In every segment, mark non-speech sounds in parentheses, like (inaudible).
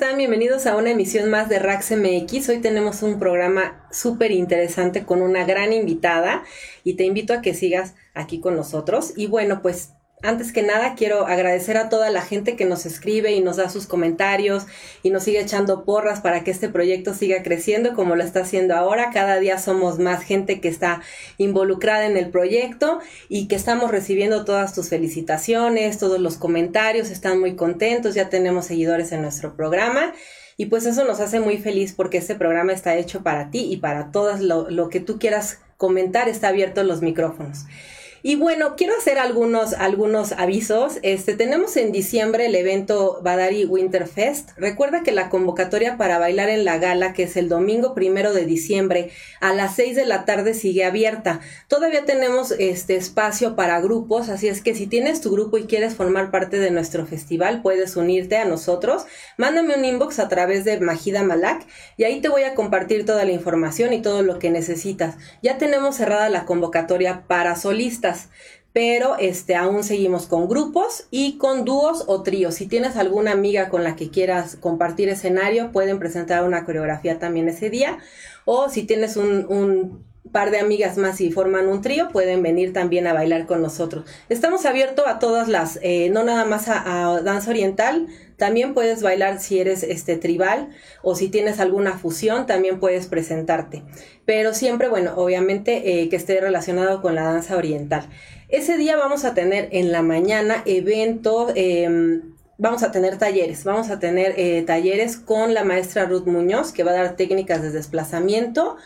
están? Bienvenidos a una emisión más de Rax MX. Hoy tenemos un programa súper interesante con una gran invitada y te invito a que sigas aquí con nosotros. Y bueno, pues antes que nada, quiero agradecer a toda la gente que nos escribe y nos da sus comentarios y nos sigue echando porras para que este proyecto siga creciendo como lo está haciendo ahora. Cada día somos más gente que está involucrada en el proyecto y que estamos recibiendo todas tus felicitaciones, todos los comentarios, están muy contentos, ya tenemos seguidores en nuestro programa. Y pues eso nos hace muy feliz porque este programa está hecho para ti y para todas lo, que tú quieras comentar, está abierto los micrófonos. Y bueno, quiero hacer algunos, algunos avisos. Este, tenemos en diciembre el evento Badari Winterfest. Recuerda que la convocatoria para bailar en la gala, que es el domingo primero de diciembre a las seis de la tarde, sigue abierta. Todavía tenemos este espacio para grupos, así es que si tienes tu grupo y quieres formar parte de nuestro festival, puedes unirte a nosotros. Mándame un inbox a través de Majida Malak y ahí te voy a compartir toda la información y todo lo que necesitas. Ya tenemos cerrada la convocatoria para solistas pero este aún seguimos con grupos y con dúos o tríos. Si tienes alguna amiga con la que quieras compartir escenario, pueden presentar una coreografía también ese día. O si tienes un, par de amigas más y forman un trío, pueden venir también a bailar con nosotros. Estamos abiertos a todas las, eh, no nada más a, danza oriental, también puedes bailar si eres este tribal o si tienes alguna fusión, también puedes presentarte. Pero siempre, bueno, obviamente eh, que esté relacionado con la danza oriental. Ese día vamos a tener en la mañana eventos, em, vamos a tener talleres, vamos a tener eh, talleres con la maestra Ruth Muñoz, que va a dar técnicas de desplazamiento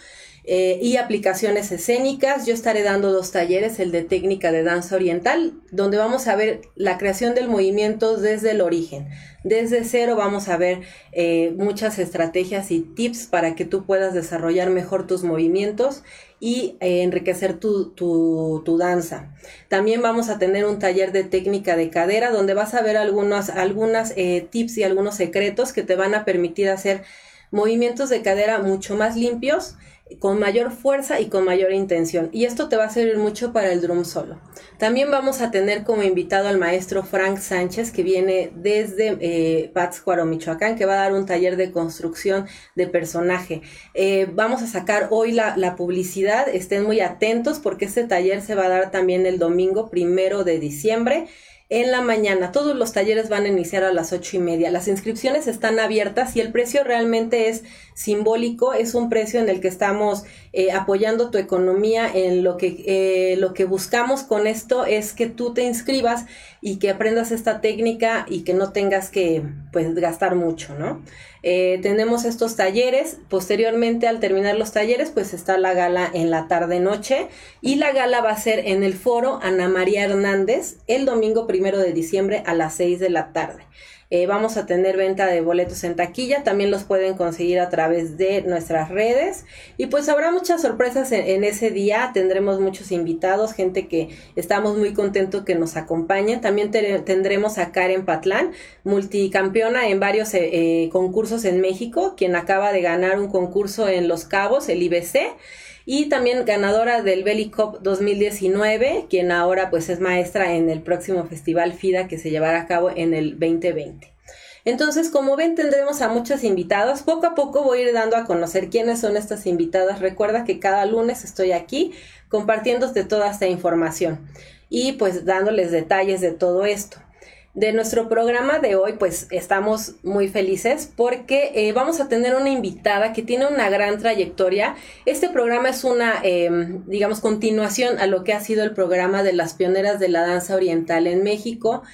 eh, y aplicaciones escénicas. Yo estaré dando dos talleres, el de técnica de danza oriental, donde vamos a ver la creación del movimiento desde el origen. Desde cero vamos a ver eh, muchas estrategias y tips para que tú puedas desarrollar mejor tus movimientos y eh, enriquecer tu, tu, danza. También vamos a tener un taller de técnica de cadera donde vas a ver algunas, algunas tips y algunos secretos que te van a permitir hacer movimientos de cadera mucho más limpios con mayor fuerza y con mayor intención. Y esto te va a servir mucho para el drum solo. También vamos a tener como invitado al maestro Frank Sánchez, que viene desde eh, Pátzcuaro, Michoacán, que va a dar un taller de construcción de personaje. Eh, vamos a sacar hoy la, la, publicidad, estén muy atentos porque este taller se va a dar también el domingo primero de diciembre en la mañana. Todos los talleres van a iniciar a las ocho y media. Las inscripciones están abiertas y el precio realmente es simbólico. Es un precio en el que estamos eh, apoyando tu economía. En lo que eh, lo que buscamos con esto es que tú te inscribas y que aprendas esta técnica y que no tengas que pues gastar mucho, ¿no? Eh, tenemos estos talleres. Posteriormente, al terminar los talleres, pues está la gala en la tarde-noche. Y la gala va a ser en el foro Ana María Hernández el domingo primero de diciembre a las 6 de la tarde. Eh, vamos a tener venta de boletos en taquilla, también los pueden conseguir a través de nuestras redes. Y pues habrá muchas sorpresas en, ese día, tendremos muchos invitados, gente que estamos muy contentos que nos acompañen. También tendremos a Karen Patlán, multicampeona en varios eh, eh, concursos en México, quien acaba de ganar un concurso en Los Cabos, el IBC y también ganadora del Belly Cup 2019, quien ahora pues es maestra en el próximo festival FIDA que se llevará a cabo en el 2020. Entonces, como ven, tendremos a muchas invitadas. Poco a poco voy a ir dando a conocer quiénes son estas invitadas. Recuerda que cada lunes estoy aquí compartiéndote toda esta información y pues dándoles detalles de todo esto de nuestro programa de hoy, pues estamos muy felices porque eh, vamos a tener una invitada que tiene una gran trayectoria. Este programa es una, em, digamos, continuación a lo que ha sido el programa de las pioneras de la danza oriental en México.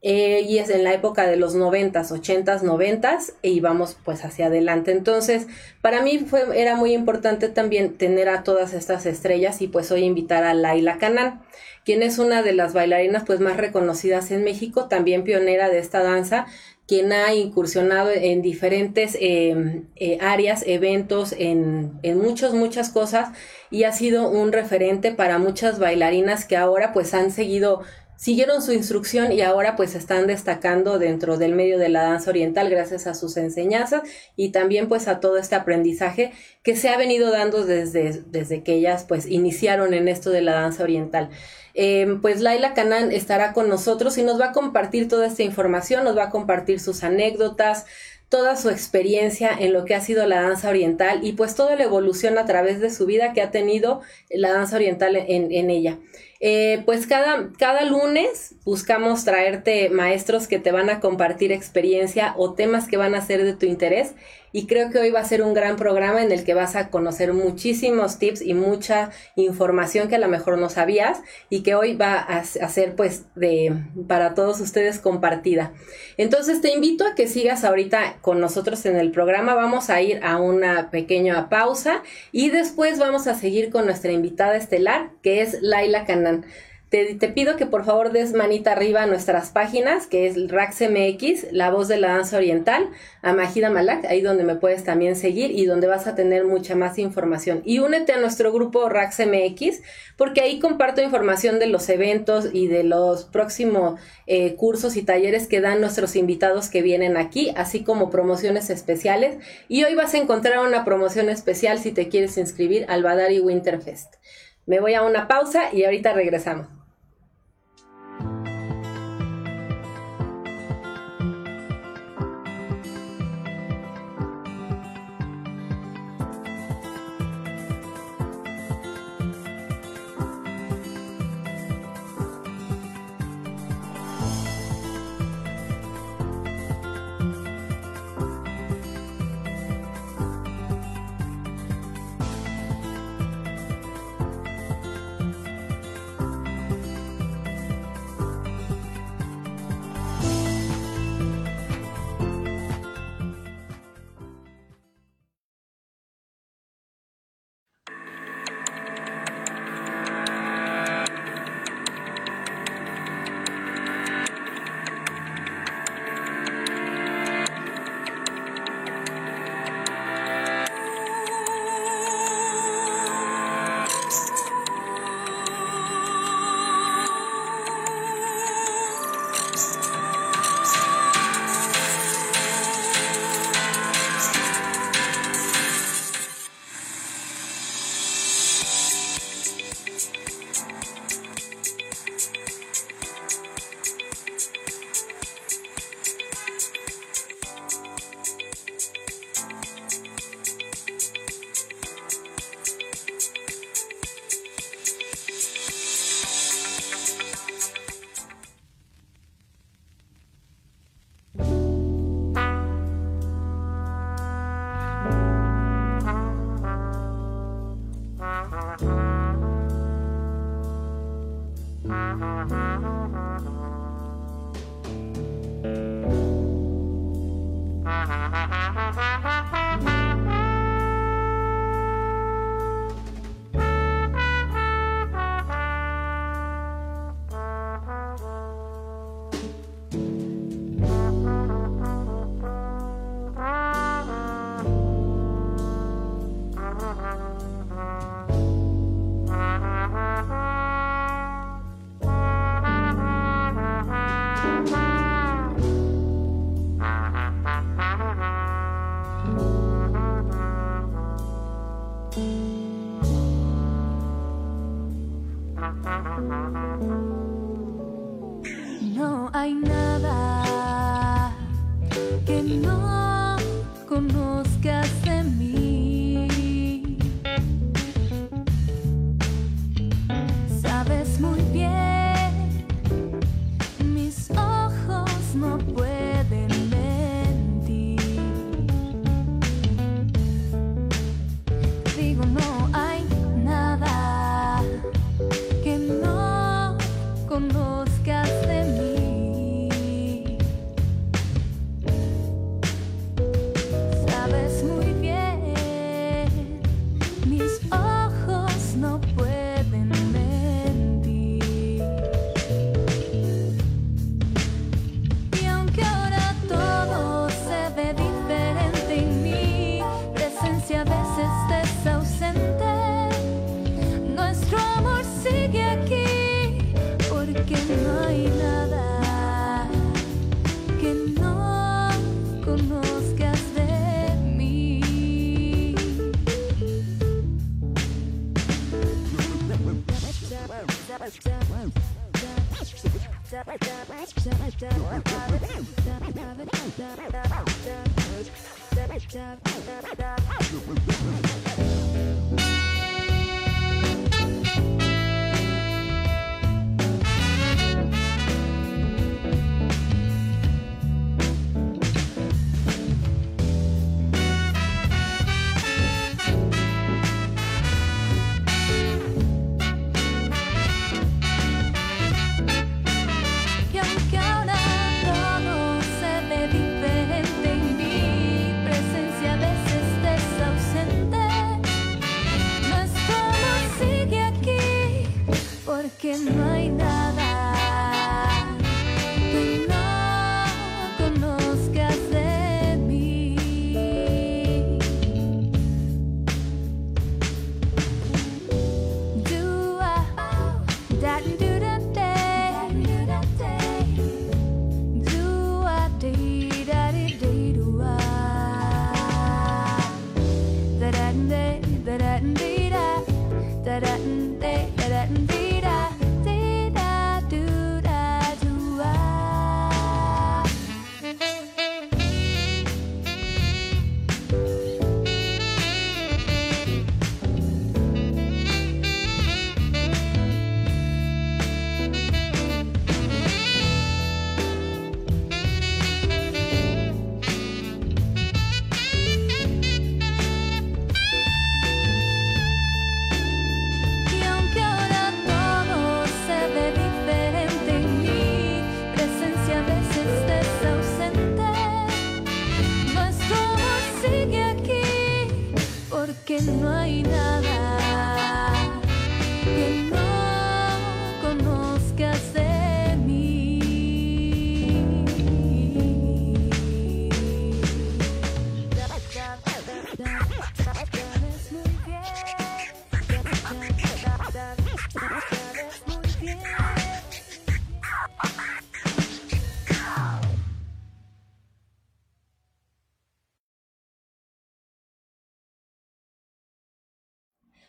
Eh, y es en la época de los noventas, ochentas, noventas, y vamos pues hacia adelante. Entonces, para mí fue, era muy importante también tener a todas estas estrellas y pues hoy invitar a Laila Canán quien es una de las bailarinas pues más reconocidas en México, también pionera de esta danza, quien ha incursionado en diferentes em, eh, áreas, eventos, en, en muchas, muchas cosas y ha sido un referente para muchas bailarinas que ahora pues han seguido siguieron su instrucción y ahora pues están destacando dentro del medio de la danza oriental gracias a sus enseñanzas y también pues a todo este aprendizaje que se ha venido dando desde, desde que ellas pues iniciaron en esto de la danza oriental. Em, pues Laila Canán estará con nosotros y nos va a compartir toda esta información, nos va a compartir sus anécdotas, toda su experiencia en lo que ha sido la danza oriental y pues toda la evolución a través de su vida que ha tenido la danza oriental en, en ella. Eh, pues cada, cada lunes buscamos traerte maestros que te van a compartir experiencia o temas que van a ser de tu interés y creo que hoy va a ser un gran programa en el que vas a conocer muchísimos tips y mucha información que a lo mejor no sabías y que hoy va a, ser pues de para todos ustedes compartida. Entonces te invito a que sigas ahorita con nosotros en el programa. Vamos a ir a una pequeña pausa y después vamos a seguir con nuestra invitada estelar que es Laila Te, pido que por favor des manita arriba a nuestras páginas, que es RaxMX, La Voz de la Danza Oriental, a Majida Malak, ahí donde me puedes también seguir y donde vas a tener mucha más información. Y únete a nuestro grupo RaxMX, porque ahí comparto información de los eventos y de los próximos eh, cursos y talleres que dan nuestros invitados que vienen aquí, así como promociones especiales. Y hoy vas a encontrar una promoción especial si te quieres inscribir al Badari Winterfest. Me voy a una pausa y ahorita regresamos.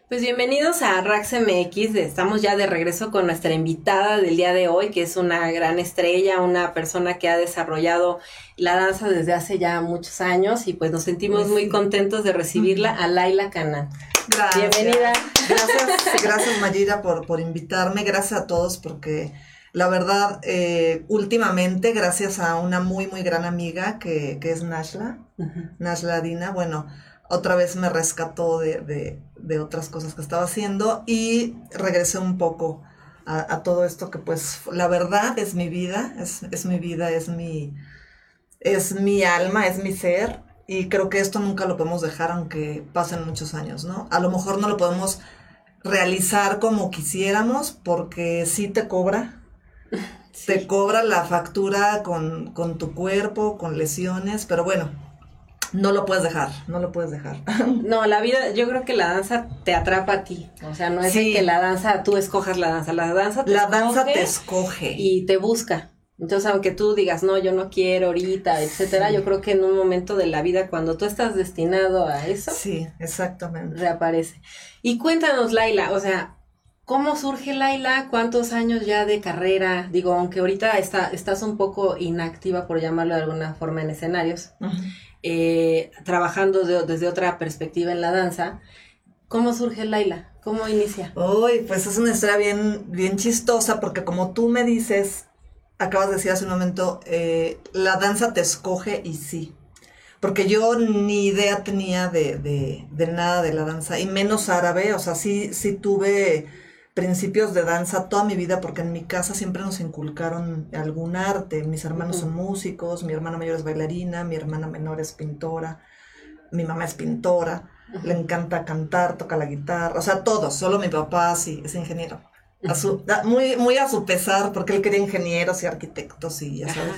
Pues bienvenidos a Rax MX. Estamos ya de regreso con nuestra invitada del día de hoy, que es una gran estrella, una persona que ha desarrollado la danza desde hace ya muchos años y pues nos sentimos pues muy contentos de recibirla a Laila Canan. Gracias. Bienvenida. Gracias, gracias Mayira por, por invitarme. Gracias a todos porque la verdad, eh, últimamente, gracias a una muy, muy gran amiga que, que es Nashla, Nashla Dina, bueno, otra vez me rescató de, otras cosas que estaba haciendo y regresé un poco a, todo esto que pues la verdad es mi vida, es, mi vida, es mi, es mi alma, es mi ser y creo que esto nunca lo podemos dejar aunque pasen muchos años, ¿no? A lo mejor no lo podemos realizar como quisiéramos porque sí te cobra, (laughs) te cobra la factura con, con tu cuerpo, con lesiones, pero bueno, no lo puedes dejar, no lo puedes dejar. (laughs) No, la vida, yo creo que la danza te atrapa a ti. O sea, no es que la danza, tú escojas la danza, la danza te La danza te escoge. Y te busca. Entonces, aunque tú digas, no, yo no quiero ahorita, etcétera, yo creo que en un momento de la vida, cuando tú estás destinado a eso. Sí, exactamente. Reaparece. Y cuéntanos, Laila, o sea, ¿Cómo surge Laila? ¿Cuántos años ya de carrera? Digo, aunque ahorita está, estás un poco inactiva, por llamarlo de alguna forma, en escenarios. Eh, trabajando desde otra perspectiva en la danza. ¿Cómo surge Laila? ¿Cómo inicia? Uy, pues es una historia bien, bien chistosa porque como tú me dices, acabas de decir hace un momento, eh, la danza te escoge y sí. Porque yo ni idea tenía de, de, de, nada de la danza, y menos árabe, o sea, sí, sí tuve principios de danza toda mi vida porque en mi casa siempre nos inculcaron algún arte. Mis hermanos son músicos, mi hermana mayor es bailarina, mi hermana menor es pintora, mi mamá es pintora, le encanta cantar, toca la guitarra, o sea, todo, solo mi papá sí es ingeniero. A su, muy, muy a su pesar, porque él quería ingenieros y arquitectos y ya sabes.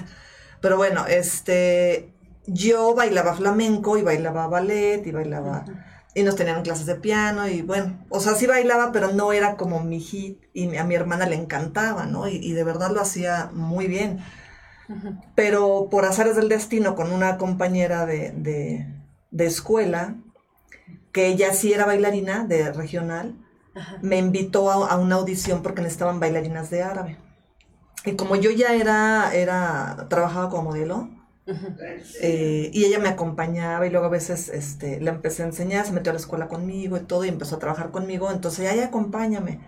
Pero bueno, este, yo bailaba flamenco y bailaba ballet y bailaba y nos tenían clases de piano y bueno, o sea, sí bailaba, pero no era como mi hit y a mi hermana le encantaba, ¿no? Y, de verdad lo hacía muy bien. Pero por azares del destino, con una compañera de, escuela, que ella sí era bailarina de regional, me invitó a, a, una audición porque necesitaban bailarinas de árabe. y como yo ya era, era, trabajaba como modelo, eh, y ella me acompañaba y luego a veces este, le empecé a enseñar, se metió a la escuela conmigo y todo y empezó a trabajar conmigo, entonces ella acompáñame.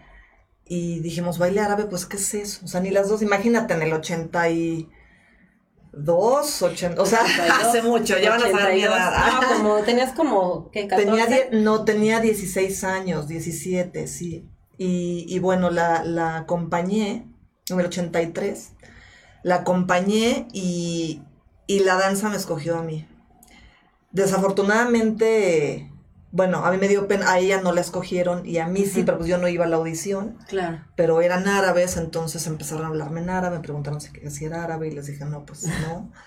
Y dijimos, baile árabe, pues ¿qué es eso? O sea, ni las dos, imagínate en el 82, 80, o sea, hace mucho, ya van a saber mi edad. No, (laughs) como, tenías como, ¿qué, 14? Tenía, no, tenía 16 años, 17, sí. Y, y bueno, la, la acompañé en el 83, la acompañé y, y la danza me escogió a mí. Desafortunadamente, bueno, a mí me dio pena, a ella no la escogieron y a mí sí, pero pues yo no iba a la audición. Claro. Pero eran árabes, entonces empezaron a hablarme en árabe, me preguntaron si, si era árabe y les dije, no, pues no. (laughs)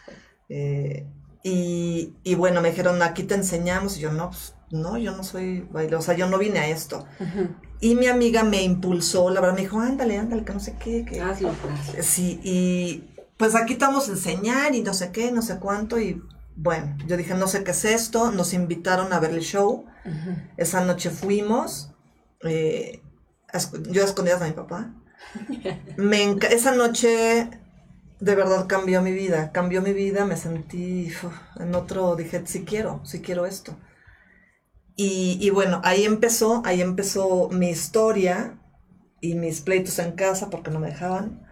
Eh, y, y, bueno, me dijeron, aquí te enseñamos. Y yo, no, pues no, yo no soy baile, o sea, yo no vine a esto. Y mi amiga me impulsó, la verdad, me dijo, ándale, ándale, que no sé qué. Que... Hazlo, Sí, y pues aquí estamos a enseñar y no sé qué, no sé cuánto. Y bueno, yo dije, no sé qué es esto. Nos invitaron a ver el show. Esa noche fuimos. Eh, yo escondidas a mi papá. (laughs) me esa noche de verdad cambió mi vida. Cambió mi vida, me sentí uf, en otro, dije, sí quiero, sí quiero esto. Y, y, bueno, ahí empezó, ahí empezó mi historia y mis pleitos en casa porque no me dejaban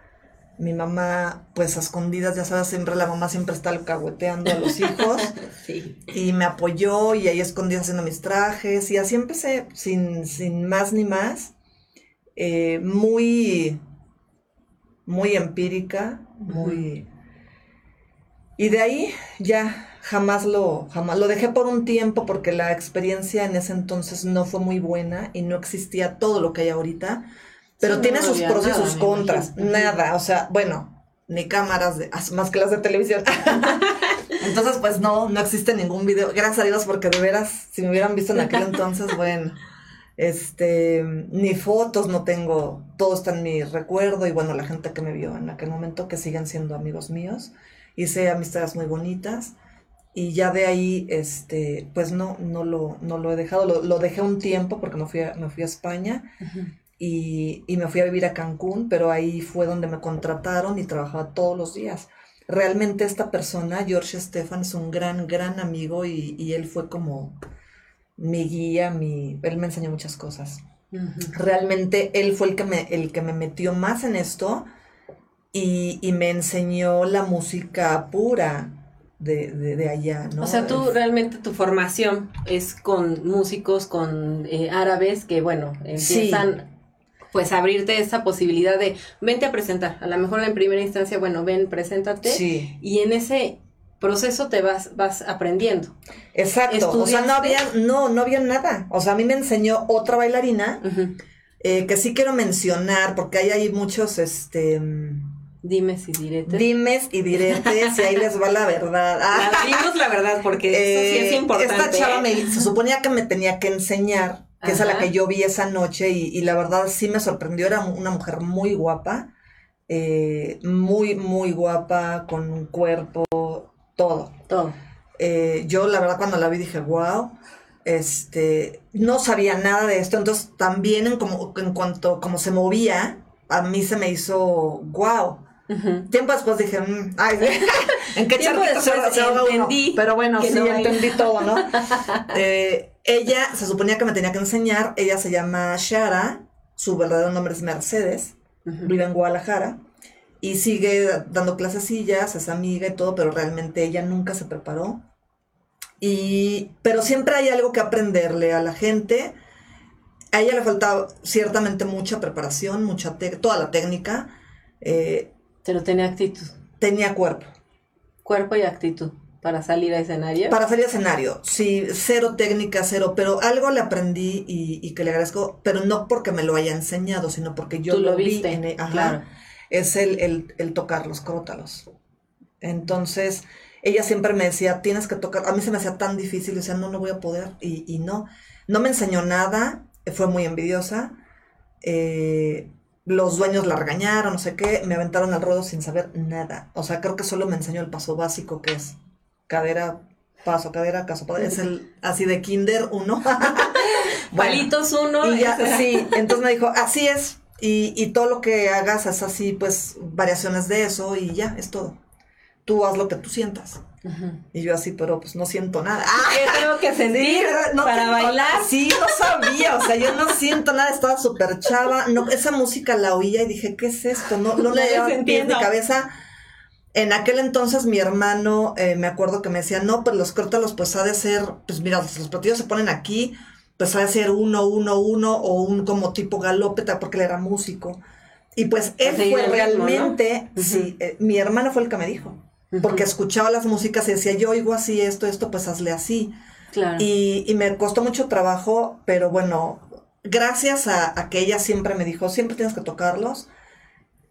mi mamá, pues a escondidas, ya sabes, siempre la mamá siempre está alcahueteando a los hijos. (laughs) sí. Y me apoyó y ahí escondidas haciendo mis trajes. Y así empecé, sin, sin más ni más. Eh, muy, muy empírica, muy... Y de ahí ya jamás lo, jamás lo dejé por un tiempo porque la experiencia en ese entonces no fue muy buena y no existía todo lo que hay ahorita. Pero Sí, tiene no sus pros y sus contras. Nada, o sea, bueno, ni cámaras de, más que las de televisión. (laughs) entonces, pues no, no existe ningún video. Gracias a Dios, porque de veras, si me hubieran visto en aquel entonces, (laughs) bueno, este, ni fotos no tengo. Todo está en mi recuerdo y bueno, la gente que me vio en aquel momento, que siguen siendo amigos míos. Hice amistades muy bonitas. Y ya de ahí, este, pues no, no lo, no lo he dejado. Lo, lo dejé un tiempo porque me fui a, me fui a España y, y me fui a vivir a Cancún, pero ahí fue donde me contrataron y trabajaba todos los días. Realmente esta persona, George Stefan, es un gran, gran amigo y, y él fue como mi guía, mi, él me enseñó muchas cosas. Realmente él fue el que me, el que me metió más en esto y, y me enseñó la música pura de, de, de allá, ¿no? O sea, tú realmente tu formación es con músicos, con eh, árabes que, bueno, empiezan pues abrirte esa posibilidad de vente a presentar. A lo mejor en primera instancia, bueno, ven, preséntate. Sí. Y en ese proceso te vas, vas aprendiendo. Exacto. O sea, no había, no, no había nada. O sea, a mí me enseñó otra bailarina eh, que sí quiero mencionar porque ahí hay muchos, este, mm, Dime si diretes. dimes y diretes y ahí les va la verdad. Ah, (laughs) La- Dinos la verdad, porque eso sí es eh, importante. Esta chava ¿eh? me, se suponía que me tenía que enseñar, que es a la que yo vi esa noche y, y la verdad sí me sorprendió. Era una mujer muy guapa, eh, muy, muy guapa, con un cuerpo, todo. Todo. Eh, yo la verdad cuando la vi dije, wow, este, no sabía nada de esto, entonces también en, como, en cuanto como se movía, a mí se me hizo, wow. Tiempo después dije, mm, ay, (laughs) ¿en qué charquito se, ahoga uno? entendí Pero bueno, sí, no entendí todo, ¿no? (laughs) Eh, ella se suponía que me tenía que enseñar, ella se llama Shara, su verdadero nombre es Mercedes, vive en Guadalajara y sigue dando clasecillas, es amiga y todo, pero realmente ella nunca se preparó. Y, pero siempre hay algo que aprenderle a la gente. A ella le faltaba ciertamente mucha preparación, mucha toda la técnica. eh, Pero tenía actitud. tenía cuerpo. Cuerpo y actitud para salir a escenario. Para salir a escenario, sí, cero técnica, cero, pero algo le aprendí y, y que le agradezco, pero no porque me lo haya enseñado, sino porque yo Tú lo lo, vi viste, en e- ajá, claro. es el, el, el tocar los crótalos. Entonces, ella siempre me decía, tienes que tocar, a mí se me hacía tan difícil, o sea, no, no voy a poder, y, y no, no me enseñó nada, fue muy envidiosa, eh, los dueños la regañaron, no sé qué, me aventaron al ruedo sin saber nada, o sea, creo que solo me enseñó el paso básico que es cadera, paso, cadera, caso, padre, es el así de kinder uno. (laughs) Bueno, Palitos uno. y ya, sí, entonces me dijo, así es, Y, y todo lo que hagas es así, pues, variaciones de eso y ya, es todo. Tú haz lo que tú sientas. Y yo así, pero pues no siento nada. ¿Qué tengo que sentir para bailar? Sí, no sabía, o sea, yo no siento nada, estaba súper chava. No, esa música la oía y dije, ¿qué es esto? No, no le llevaba pie en mi cabeza. En aquel entonces mi hermano, eh, me acuerdo que me decía, no, pues los crótalos pues ha de ser, pues mira, los platillos se ponen aquí, pues ha de ser uno, uno, uno, o un como tipo galópeta, porque él era músico. Y pues él fue realmente, sí, eh, mi hermano fue el que me dijo porque escuchaba las músicas y decía, yo oigo así esto, esto, pues hazle así. Claro. Y, me costó mucho trabajo, pero bueno, gracias a, que ella siempre me dijo, siempre tienes que tocarlos,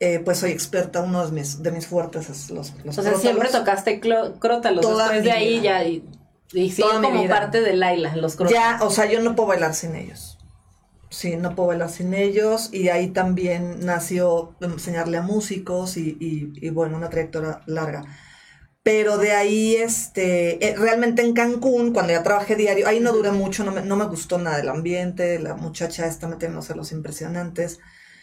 eh, pues soy experta, uno de mis, de mis fuertes es los, los O sea, siempre tocaste crótalos, después de ahí ya, y, y como parte de Laila, los crótalos. Ya, o sea, yo no puedo bailar sin ellos. Sí, no puedo bailar sin ellos y ahí también nació enseñarle a músicos y, y, y bueno, una trayectoria larga. Pero de ahí, este, eh, realmente en Cancún, cuando ya trabajé diario, ahí no duré mucho, no me, no me gustó nada el ambiente, la muchacha esta metiéndose los impresionantes,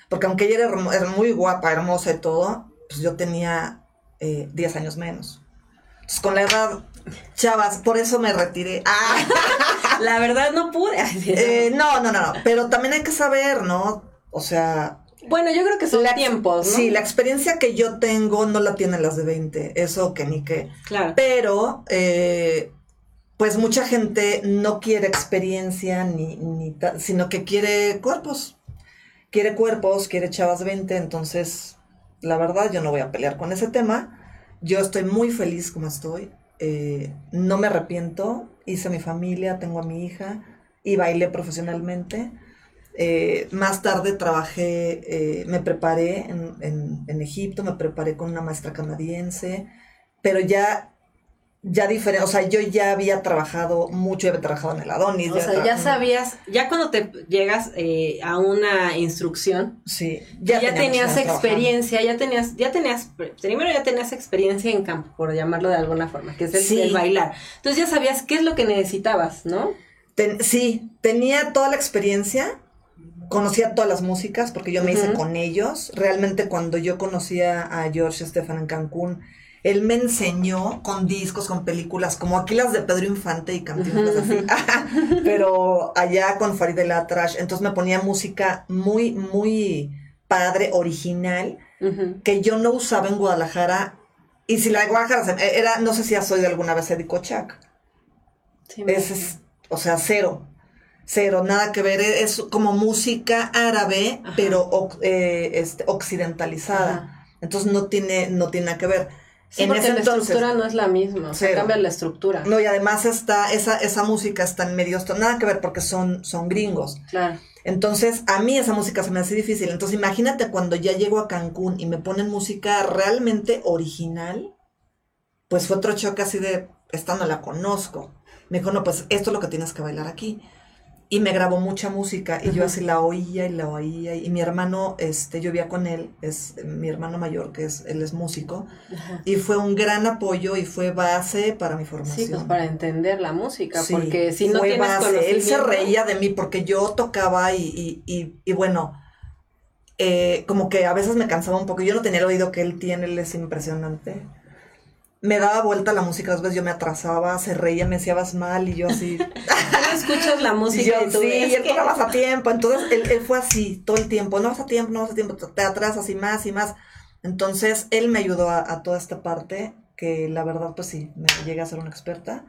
porque aunque ella era, muy guapa, hermosa y todo, pues yo tenía eh, 10 años menos. Entonces con la edad, chavas, por eso me retiré. Ah. (laughs) la verdad no pude. eh, no, no, no, pero también hay que saber, ¿no? O sea, bueno, yo creo que son tiempos, ¿no? Sí, la experiencia que yo tengo no la tienen las de 20, eso que ni qué. Claro. Pero, eh, pues mucha gente no quiere experiencia, ni, ni sino que quiere cuerpos. Quiere cuerpos, quiere chavas 20, entonces, la verdad, yo no voy a pelear con ese tema. Yo estoy muy feliz como estoy. Eh, no me arrepiento. Hice mi familia, tengo a mi hija y bailé profesionalmente. Eh, más tarde trabajé, eh, me preparé en, en, Egipto, me preparé con una maestra canadiense, pero ya, ya diferente, o sea, yo ya había trabajado mucho, ya había trabajado en el Adonis. O sea, ya sabías, ya cuando te llegas eh, a una instrucción, sí, ya, tenías experiencia, ya tenías, ya tenías, primero ya tenías experiencia en campo, por llamarlo de alguna forma, que es el, bailar. Entonces ya sabías qué es lo que necesitabas, ¿no? sí, tenía toda la experiencia, conocía todas las músicas porque yo me hice con ellos. Realmente cuando yo conocía a George Stefan en Cancún, él me enseñó con discos, con películas, como aquí las de Pedro Infante y canciones así, (laughs) pero allá con Farid El Atrash, entonces me ponía música muy, muy padre, original, que yo no usaba en Guadalajara, y si la de Guadalajara era, no sé si has oído alguna vez Eddie Kochak. Sí, es, o sea, cero cero, nada que ver, es como música árabe, pero eh, este, occidentalizada. Entonces no tiene, no tiene nada que ver. en porque ese la estructura no es la misma, se cambia la estructura. No, y además está, esa, esa música está en medio, nada que ver porque son, son gringos. Claro. Entonces, a mí esa música se me hace difícil. Entonces, imagínate cuando ya llego a Cancún y me ponen música realmente original, pues fue otro choque así de, esta no la conozco. Me dijo, no, pues esto es lo que tienes que bailar aquí y me grabó mucha música y yo así la oía y la oía y mi hermano este yo vivía con él es mi hermano mayor que es él es músico y fue un gran apoyo y fue base para mi formación sí pues para entender la música porque si no tienes base. él se reía de mí porque yo tocaba y, y, y, bueno eh, como que a veces me cansaba un poco yo no tenía el oído que él tiene él es impresionante me daba vuelta la música, dos veces yo me atrasaba, se reía, me decía vas mal y yo así. (laughs) no escuchas la música y, tú, sí, y él que... vas a (laughs) tiempo. Entonces él, fue así todo el tiempo, no vas a tiempo, no vas a tiempo, te atrasas y más y más. Entonces él me ayudó a, toda esta parte que la verdad pues sí, me llegué a ser una experta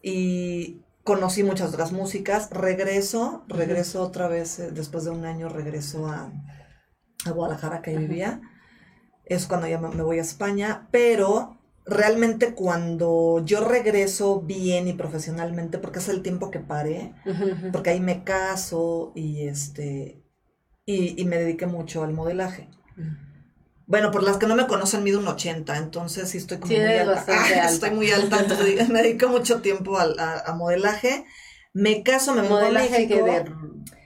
y conocí muchas otras músicas. Regreso, regreso otra vez, eh, después de un año regreso a, a Guadalajara que vivía. Es cuando ya me voy a España, pero realmente cuando yo regreso bien y profesionalmente, porque es el tiempo que paré, porque ahí me caso y este y, me dediqué mucho al modelaje. Bueno, por las que no me conocen, mido un 80, entonces sí estoy como muy alta. (laughs) Estoy muy alta, entonces (laughs) me dedico mucho tiempo al, a, modelaje. Me caso, me mudo a México. de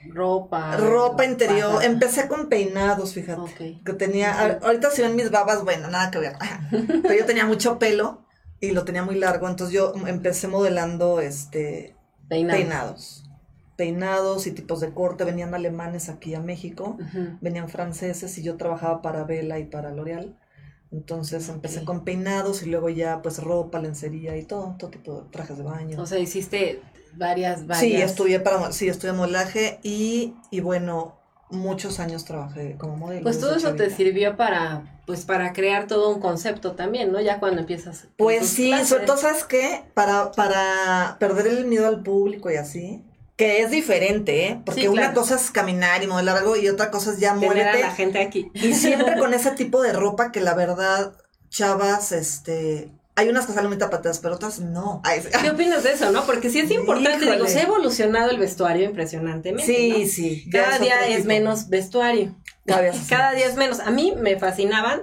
ropa. Ropa interior. Empecé con peinados, fíjate. Que tenía, ahorita si ven mis babas, bueno, nada que ver. (laughs) Pero yo tenía mucho pelo y lo tenía muy largo, entonces yo empecé modelando este peinados. peinados y tipos de corte. Venían alemanes aquí a México, venían franceses y yo trabajaba para Vela y para L'Oreal. Entonces empecé con peinados y luego ya pues ropa, lencería y todo, todo tipo de trajes de baño. O sea, hiciste varias, varias. Sí, estudié para, sí, estudié modelaje y, y bueno, muchos años trabajé como modelo. Pues todo eso te sirvió para, pues para crear todo un concepto también, ¿no? Ya cuando empiezas. Pues sí, sobre todo, ¿sabes qué? Para, para perder el miedo al público y así. Que es diferente, ¿eh? Porque una cosa es caminar y modelar algo y otra cosa es ya muerte. a la gente aquí. Y siempre (laughs) con ese tipo de ropa que la verdad, chavas, este, hay unas que salen muy pero otras no. ¿Qué opinas de eso, no? Porque sí es importante, digo, se ha evolucionado el vestuario impresionantemente. Sí, sí. Cada día es menos vestuario. Cada, día es menos. A mí me fascinaban.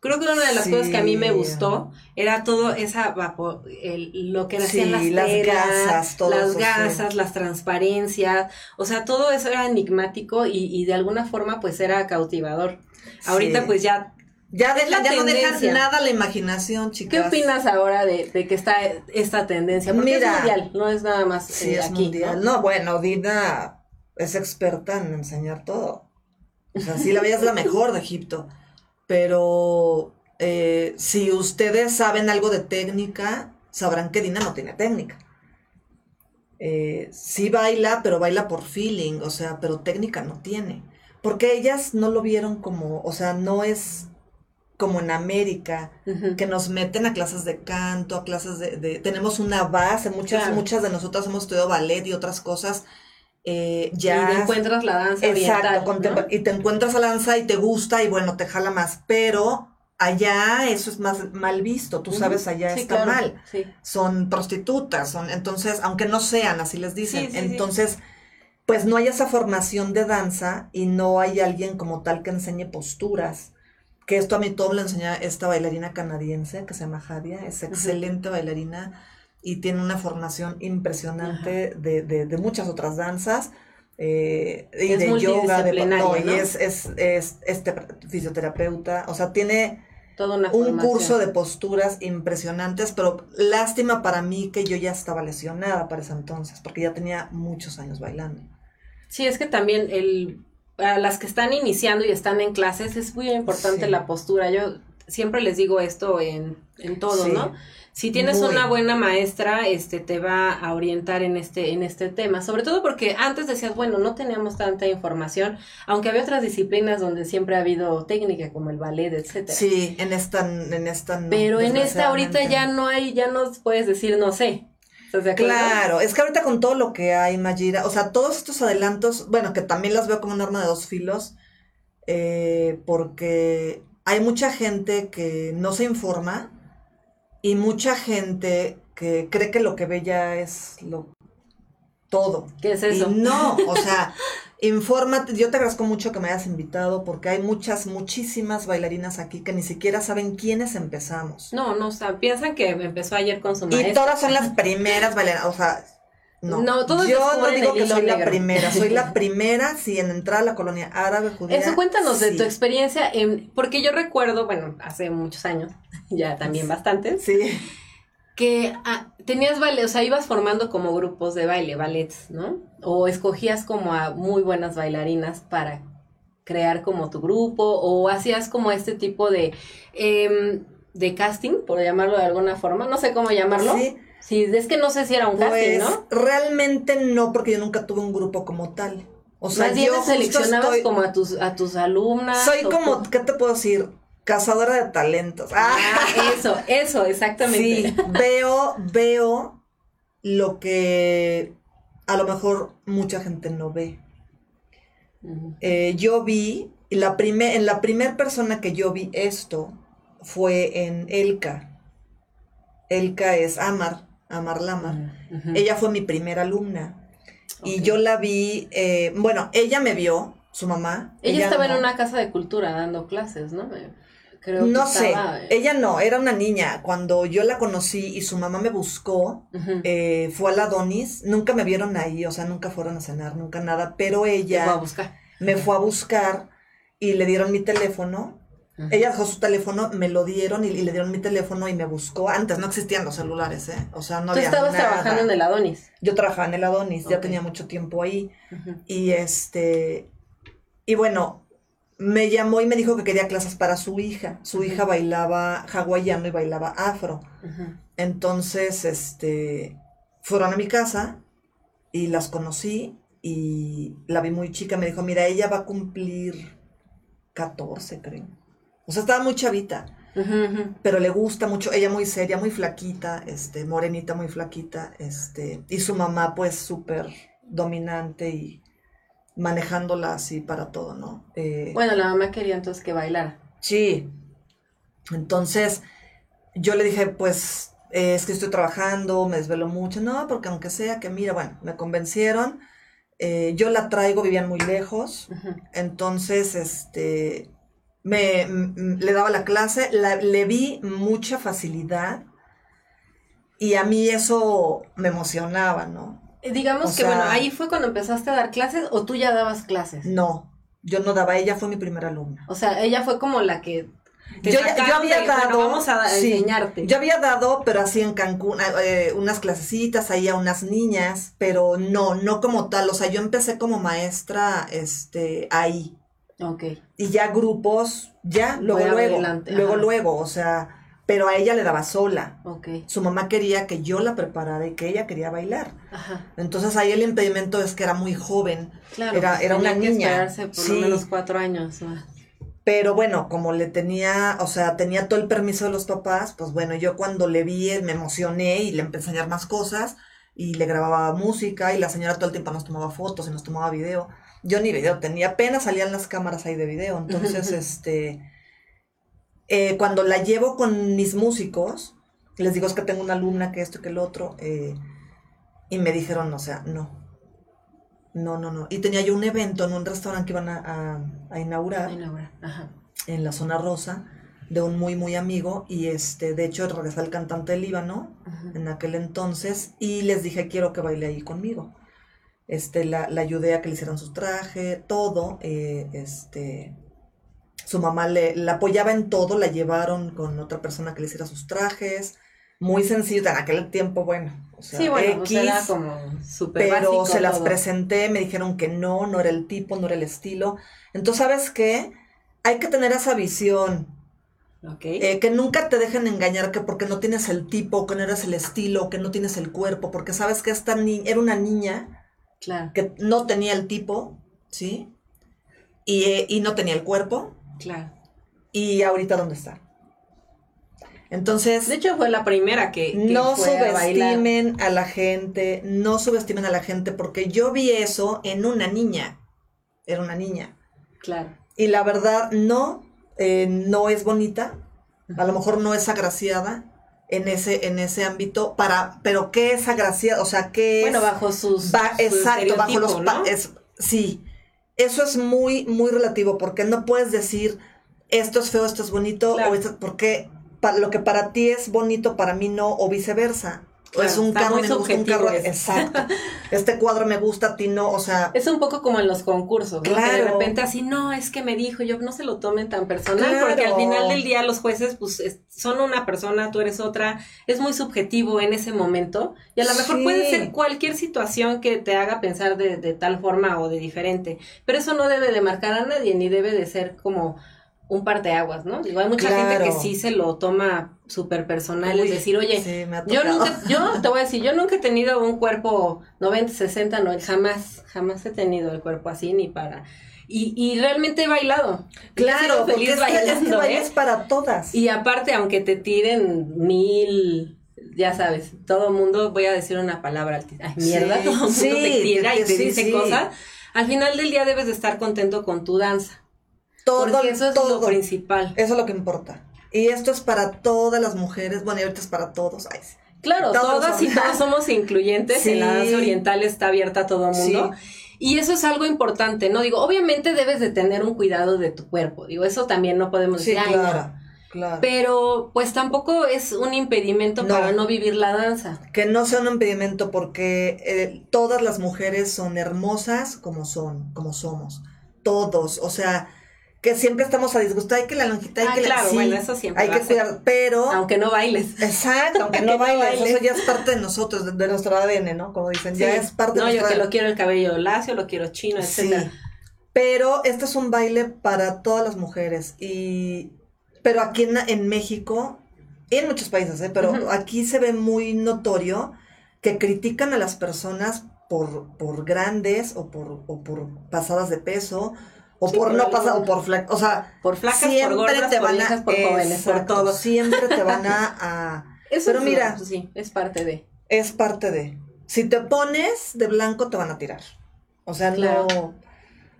Creo que una de las cosas que a mí me gustó era todo esa vapor, el, lo que hacían las, las gasas, todo las gasas, las transparencias, o sea, todo eso era enigmático y, y de alguna forma pues era cautivador. Ahorita pues ya ya, ya no dejas nada a la imaginación, chicas. ¿Qué opinas ahora de, que está esta tendencia? Porque es mundial, no es nada más sí, eh, es mundial. ¿no? bueno, Dina es experta en enseñar todo. O sea, sí, la bella es la mejor de Egipto. Pero eh, si ustedes saben algo de técnica, sabrán que Dina no tiene técnica. Eh, sí baila, pero baila por feeling, o sea, pero técnica no tiene. Porque ellas no lo vieron como, o sea, no es como en América, que nos meten a clases de canto, a clases de... tenemos una base, muchas, muchas de nosotras hemos estudiado ballet y otras cosas. Eh, ya y te encuentras la danza exacto, y te encuentras la danza y te gusta y bueno, te jala más, pero allá eso es más mal visto, tú sabes, allá está mal. Son prostitutas, son, entonces, aunque no sean, así les dicen, entonces, pues no hay esa formación de danza y no hay alguien como tal que enseñe posturas que esto a mí todo le enseña esta bailarina canadiense que se llama Jadia, es excelente bailarina y tiene una formación impresionante de, de, muchas otras danzas. Eh, y de yoga, de no, y es, es, es, este fisioterapeuta, o sea, tiene un curso de posturas impresionantes, pero lástima para mí que yo ya estaba lesionada para ese entonces, porque ya tenía muchos años bailando. Sí, es que también el a las que están iniciando y están en clases es muy importante la postura. Yo siempre les digo esto en, en todo, ¿no? Si tienes una buena maestra, este te va a orientar en este en este tema, sobre todo porque antes decías, bueno, no teníamos tanta información, aunque había otras disciplinas donde siempre ha habido técnica como el ballet, etcétera. Sí, en esta en esta Pero en esta ahorita ya no hay, ya no puedes decir no sé. Claro, es que ahorita con todo lo que hay, Mayira, o sea, todos estos adelantos, bueno, que también las veo como un arma de dos filos, eh, porque hay mucha gente que no se informa y mucha gente que cree que lo que ve ya es lo todo. ¿Qué es eso? Y no, o sea, (laughs) infórmate, yo te agradezco mucho que me hayas invitado porque hay muchas, muchísimas bailarinas aquí que ni siquiera saben quiénes empezamos. No, no, o sea, piensan que empezó ayer con su maestra. Y todas son las primeras bailarinas, o sea, no, no todos yo no digo que soy la primera, soy la (laughs) primera, sí, en entrar a la colonia árabe judía. Eso cuéntanos de tu experiencia, en, porque yo recuerdo, bueno, hace muchos años, (laughs) ya también bastantes. Sí que ah, tenías baile, o sea, ibas formando como grupos de baile, ballets, ¿no? O escogías como a muy buenas bailarinas para crear como tu grupo, o hacías como este tipo de, em, de casting, por llamarlo de alguna forma, no sé cómo llamarlo. Sí. Sí, es que no sé si era un casting, ¿no? Pues, realmente no, porque yo nunca tuve un grupo como tal. O sea, yo seleccionabas como a tus, a tus alumnas. Soy como, ¿qué te puedo decir? Cazadora de talentos. Ah, eso, eso, exactamente. Sí, veo, veo lo que a lo mejor mucha gente no ve. Eh, yo vi, la en la primera persona que yo vi esto fue en Elka. Elka es Amar, Amar Lama. Ella fue mi primera alumna. Y yo la vi, eh, bueno, ella me vio, su mamá. Ella, estaba en una casa de cultura dando clases, ¿no? No sé, eh, ella no, era una niña. Cuando yo la conocí y su mamá me buscó, eh, fue a la Donis, nunca me vieron ahí, o sea, nunca fueron a cenar, nunca nada, pero ella fue a buscar. me fue a buscar y le dieron mi teléfono Ella dejó su teléfono, me lo dieron y, le dieron mi teléfono y me buscó. Antes no existían los celulares, ¿eh? O sea, no ¿Tú había estabas nada. trabajando en el Adonis? Yo trabajaba en el Adonis, ya tenía mucho tiempo ahí. Y este, y bueno, me llamó y me dijo que quería clases para su hija. Su hija bailaba hawaiano y bailaba afro. Entonces, este, fueron a mi casa y las conocí y la vi muy chica. Me dijo, mira, ella va a cumplir 14, creo. O sea, estaba muy chavita, pero le gusta mucho. Ella muy seria, muy flaquita, este, morenita, muy flaquita, este, y su mamá, pues, súper dominante y manejándola así para todo, ¿no? Eh, Bueno, la mamá quería entonces que bailara. Sí. Entonces, yo le dije, pues, eh, es que estoy trabajando, me desvelo mucho. No, porque aunque sea que, mira, bueno, me convencieron. eh, yo la traigo, vivían muy lejos. Entonces, este, me, m- m- le daba la clase, la- le vi mucha facilidad. Y a mí eso me emocionaba, ¿no? Eh, Digamos O que, sea- bueno, ahí fue cuando empezaste a dar clases o tú ya dabas clases. No, yo no daba, ella fue mi primera alumna. O sea, ella fue como la que te Yo, yo había bueno, dado, vamos a, sí, enseñarte. yo había dado, pero así en Cancún, eh, unas clasecitas ahí a unas niñas, pero no, no como tal, o sea, yo empecé como maestra, este, ahí, Ok. y ya grupos, ya, luego, luego, adelante, luego, ajá. luego, o sea, pero a ella le daba sola, Ok. su mamá quería que yo la preparara y que ella quería bailar, Ajá. entonces ahí el impedimento es que era muy joven, Claro. Era- pues era una que niña. esperarse por Sí. lo menos cuatro años más. Pero bueno, como le tenía, o sea, tenía todo el permiso de los papás, pues bueno, yo cuando le vi eh, me emocioné y le empecé a enseñar más cosas y le grababa música y la señora todo el tiempo nos tomaba fotos y nos tomaba video. Yo ni video tenía, apenas salían las cámaras ahí de video. Entonces, (laughs) este, eh, cuando la llevo con mis músicos, les digo es que tengo una alumna que esto y que el otro, eh, y me dijeron, o sea, no. No, no, no. Y tenía yo un evento en un restaurante que iban a, a- a inaugurar Ajá. en la zona rosa de un muy muy amigo y este de hecho regresó el cantante del Líbano en aquel entonces y les dije quiero que baile ahí conmigo este la, la ayudé a que le hicieran su traje todo eh, este su mamá le la apoyaba en todo la llevaron con otra persona que le hiciera sus trajes muy sencillo en aquel tiempo bueno o sea, Sí, bueno, pues X, era como súper pero básico se las todo. presenté, me dijeron que no, no era el tipo, no era el estilo. Entonces, ¿sabes qué? Hay que tener esa visión, eh, que nunca te dejen engañar que porque no tienes el tipo, que no eres el estilo, que no tienes el cuerpo, porque sabes que esta ni era una niña claro, que no tenía el tipo, ¿sí? Y, eh, y no tenía el cuerpo, claro. y ahorita ¿dónde está? Entonces... De hecho, fue la primera que, que no fue subestimen a la gente, no subestimen a la gente, porque yo vi eso en una niña. Era una niña. Claro. Y la verdad, no, eh, no es bonita. A lo mejor no es agraciada en ese, en ese ámbito. Para, pero ¿qué es agraciada? O sea, ¿qué es? Bueno, bajo sus. Su exacto, bajo los ¿no? es- sí. Eso es muy, muy relativo, porque no puedes decir esto es feo, esto es bonito, Claro. o esto, porque lo que para ti es bonito, para mí no, o viceversa. Claro, es un carro, me gusta un carro. eso. Exacto. (laughs) Este cuadro me gusta, a ti no, o sea, Es un poco como en los concursos, ¿no? Que de Claro. repente así, no, es que me dijo, yo no se lo tomen tan personal, Claro. porque al final del día los jueces, pues, es- son una persona, tú eres otra, es muy subjetivo en ese momento, y a lo mejor Sí. puede ser cualquier situación que te haga pensar de, de tal forma o de diferente, pero eso no debe de marcar a nadie, ni debe de ser como un parteaguas, ¿no? Digo, hay mucha gente que Claro. sí se lo toma súper personal, Uy, es decir, oye, sí, yo nunca, yo te voy a (laughs) decir, yo nunca he tenido un cuerpo 90, 60, no, jamás, jamás he tenido el cuerpo así ni para. Y, y realmente he bailado. Y he Claro, porque feliz es que bailando, baile ¿eh? es para todas. Y aparte, aunque te tiren mil, ya sabes, todo mundo, voy a decir una palabra, ay, mierda, Sí, todo mundo sí, te tira y te sí, dice cosas. Al final del día debes de estar contento con tu danza. Todo, porque eso es lo principal. Eso es lo que importa. Y esto es para todas las mujeres, bueno, y ahorita es para todos. Ay, sí. Claro, Todos todas y todos (laughs) somos incluyentes. Sí. En la danza oriental está abierta a todo mundo. Y eso es algo importante, ¿no? Digo, obviamente debes de tener un cuidado de tu cuerpo. Digo, eso también no podemos Sí, decir, claro, claro. Pero pues tampoco es un impedimento No. para no vivir la danza. Que no sea un impedimento porque eh, todas las mujeres son hermosas como son, como somos. Todos. O sea, que siempre estamos a disgusto, hay que la lonjita, hay Ah, que la claro, sí, bueno, eso siempre hay que cuidar, pero Aunque no bailes. exacto, (laughs) aunque que no no bailes, eso ya es parte de nosotros, de, de nuestro ADN, ¿no? Como dicen, ya es parte No, de yo nuestro que lo quiero el cabello lacio, lo quiero chino, Sí. etcétera. Pero este es un baile para todas las mujeres. Y. Pero aquí en, en México, y en muchos países, ¿eh? pero aquí se ve muy notorio que critican a las personas por, por grandes o por, o por pasadas de peso. O Sí, por por no pasar, o por flac- o sea, Por flacas, por siempre gordas, te por van viejas, a, por jóvenes, por todo. siempre te van a, (laughs) a- Eso Pero es- mira. sí, es parte de. es parte de. Si te pones de blanco, te van a tirar. O sea, Claro. no.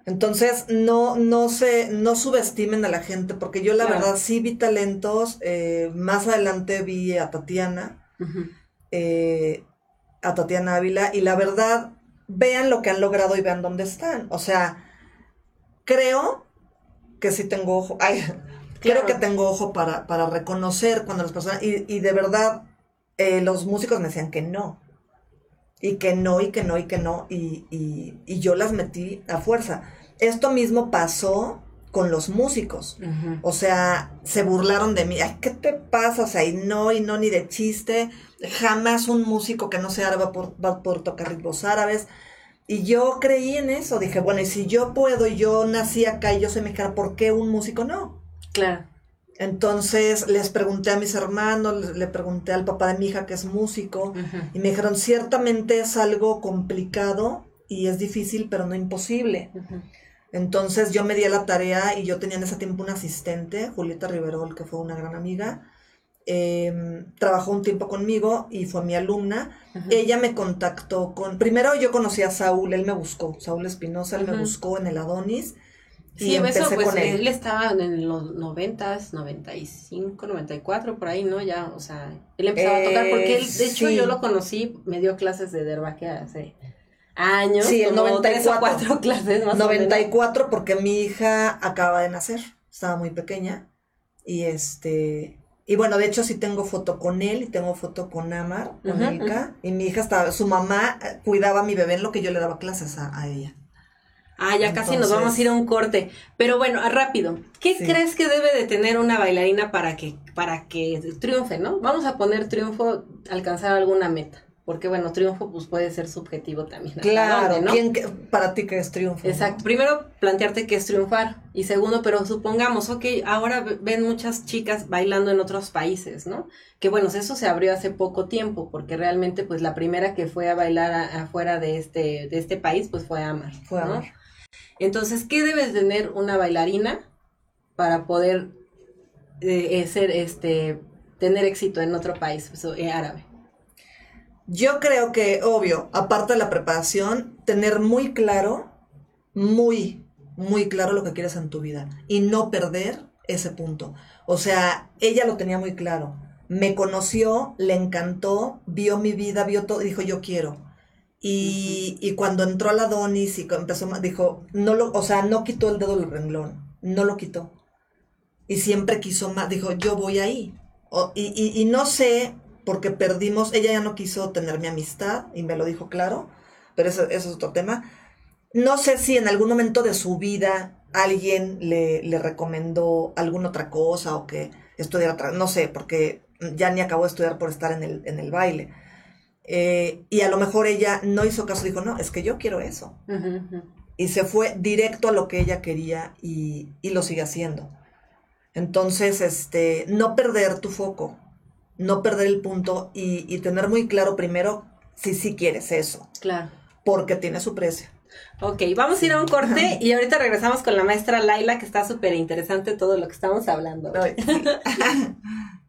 Entonces, no, no se, no subestimen a la gente, porque yo la Claro. verdad sí vi talentos. eh, más adelante vi a Tatiana, eh, a Tatiana Ávila, y la verdad, vean lo que han logrado y vean dónde están. O sea, creo que sí tengo ojo. Ay, Claro. creo que tengo ojo para, para reconocer cuando las personas. Y, y de verdad, eh, los músicos me decían que no. Y que no, y que no, y que no. Y, y, y yo las metí a fuerza. Esto mismo pasó con los músicos. O sea, se burlaron de mí. Ay, ¿qué te pasa? O sea, y no, y no, ni de chiste. Jamás un músico que no sea árabe va por, va por tocar ritmos árabes. Y yo creí en eso. Dije, bueno, y si yo puedo, y yo nací acá y yo soy mexicana, ¿por qué un músico no? Claro. Entonces les pregunté a mis hermanos, le, pregunté al papá de mi hija que es músico. Y me dijeron, ciertamente es algo complicado y es difícil, pero no imposible. Entonces yo me di a la tarea y yo tenía en ese tiempo una asistente, Julieta Riverol, que fue una gran amiga. Eh, trabajó un tiempo conmigo y fue mi alumna. Ella me contactó con... Primero yo conocí a Saúl, él me buscó, Saúl Espinosa, él me buscó en el Adonis. Y Sí, empecé eso, pues con él. él estaba en los noventas, 95, 94, por ahí, ¿no? Ya, o sea, él empezaba a tocar, porque él, de hecho, Eh, sí. yo lo conocí, me dio clases de derbaque hace años. Sí, el como tres o 94. cuatro (laughs) clases más o menos. 94 porque mi hija acaba de nacer, estaba muy pequeña y este y bueno, de hecho sí tengo foto con él y tengo foto con Amar, con Elka, y mi hija estaba, su mamá eh, cuidaba a mi bebé en lo que yo le daba clases a, a ella. Ah, ya casi nos vamos a ir a un corte. Pero bueno, ah, rápido. ¿Qué Sí. crees que debe de tener una bailarina para que, para que triunfe, no? Vamos a poner triunfo, alcanzar alguna meta. Porque bueno, triunfo pues puede ser subjetivo también. ¿hasta Claro, dónde, no? ¿quién que- para ti que es triunfo? no? Exacto. Primero, plantearte qué es triunfar. Y segundo, pero supongamos, ok, ahora ve- ven muchas chicas bailando en otros países, ¿no? Que bueno, eso se abrió hace poco tiempo, porque realmente, pues la primera que fue a bailar a- afuera de este, de este país, pues fue Amar. Fue ¿no? Amar. Entonces, ¿qué debe tener una bailarina para poder eh, eh, ser, este, tener éxito en otro país pues, eh, árabe? Yo creo que, obvio, aparte de la preparación, tener muy claro, muy, muy claro lo que quieres en tu vida y no perder ese punto. O sea, ella lo tenía muy claro. Me conoció, le encantó, vio mi vida, vio todo y dijo, yo quiero. Y, y cuando entró a la Donis y empezó, dijo, no lo, o sea, no quitó el dedo del renglón, no lo quitó. Y siempre quiso más, dijo, yo voy ahí. O- y, y- y no sé, porque perdimos, ella ya no quiso tener mi amistad y me lo dijo claro, pero eso, eso es otro tema. No sé si en algún momento de su vida alguien le, le recomendó alguna otra cosa o que estudiara otra, no sé, porque ya ni acabó de estudiar por estar en el, en el baile. Eh, y a lo mejor ella no hizo caso, dijo, no, es que yo quiero eso. Y se fue directo a lo que ella quería y, y lo sigue haciendo. Entonces, este, no perder tu foco, no perder el punto y, y tener muy claro primero si sí quieres eso, Claro. porque tiene su precio. Ok, vamos a ir a un corte y ahorita regresamos con la maestra Laila, que está súper interesante todo lo que estamos hablando. (laughs)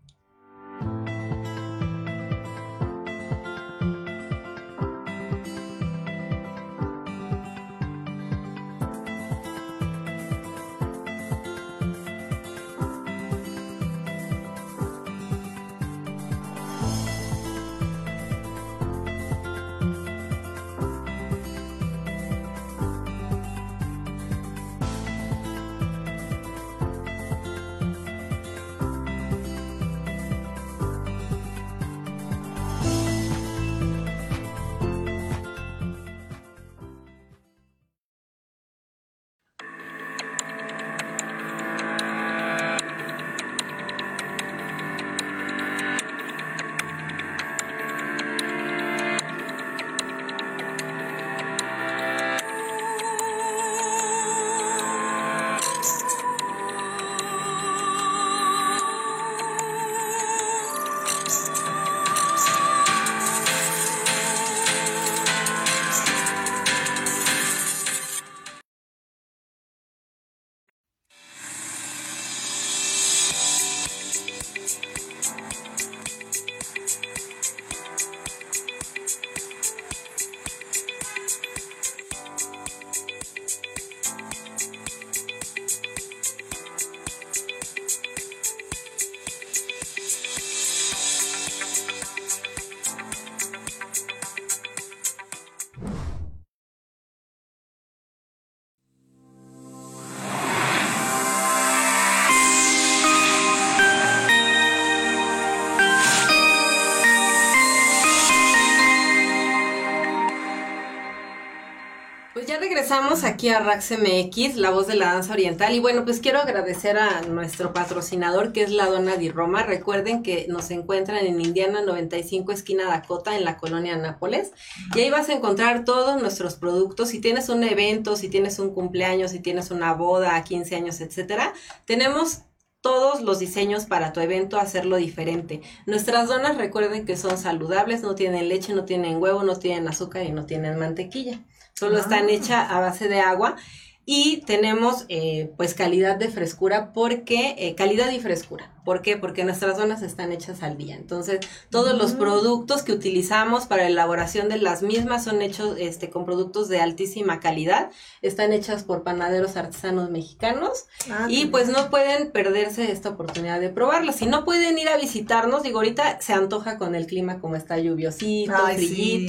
regresamos aquí a Rax MX, la voz de la danza oriental. Y bueno, pues quiero agradecer a nuestro patrocinador que es la Dona di Roma. Recuerden que nos encuentran en Indiana 95, esquina Dakota, en la colonia Nápoles. Y ahí vas a encontrar todos nuestros productos. Si tienes un evento, si tienes un cumpleaños, si tienes una boda, 15 años, etcétera, tenemos todos los diseños para tu evento hacerlo diferente. Nuestras donas recuerden que son saludables, no tienen leche, no tienen huevo, no tienen azúcar y no tienen mantequilla. Solo están Ah. hechas a base de agua y tenemos eh, pues calidad de frescura porque eh, calidad y frescura. ¿Por qué? Porque nuestras donas están hechas al día. Entonces, todos los Mm. productos que utilizamos para la elaboración de las mismas son hechos este con productos de altísima calidad. Están hechas por panaderos artesanos mexicanos Ah, y pues no pueden perderse esta oportunidad de probarlas. Si no pueden ir a visitarnos, digo, ahorita se antoja con el clima como está lluviosito, Ay, sí.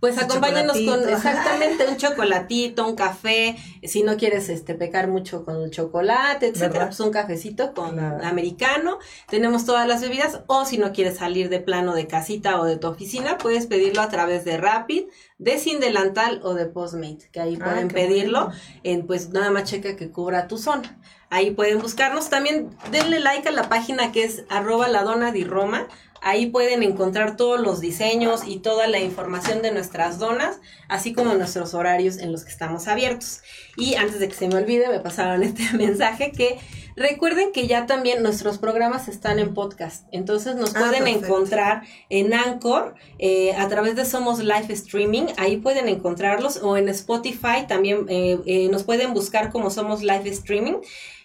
Pues acompáñanos con exactamente un (laughs) chocolatito, un café, si no quieres este pecar mucho con el chocolate, etcétera, pues un cafecito con Claro. americano. Tenemos todas las bebidas o si no quieres salir de plano de casita o de tu oficina, puedes pedirlo a través de Rapid, de Sin Delantal o de Postmate, que ahí Ah, pueden pedirlo en pues nada más checa que cubra tu zona. Ahí pueden buscarnos. También denle like a la página que es arroba la dona di Roma. Ahí pueden encontrar todos los diseños y toda la información de nuestras donas, así como nuestros horarios en los que estamos abiertos. Y antes de que se me olvide, me pasaron (laughs) este mensaje que recuerden que ya también nuestros programas están en podcast. Entonces nos Ah, pueden encontrar en Anchor eh, a través de Somos Live Streaming. Ahí pueden encontrarlos o en Spotify también eh, eh, nos pueden buscar como Somos Live Streaming.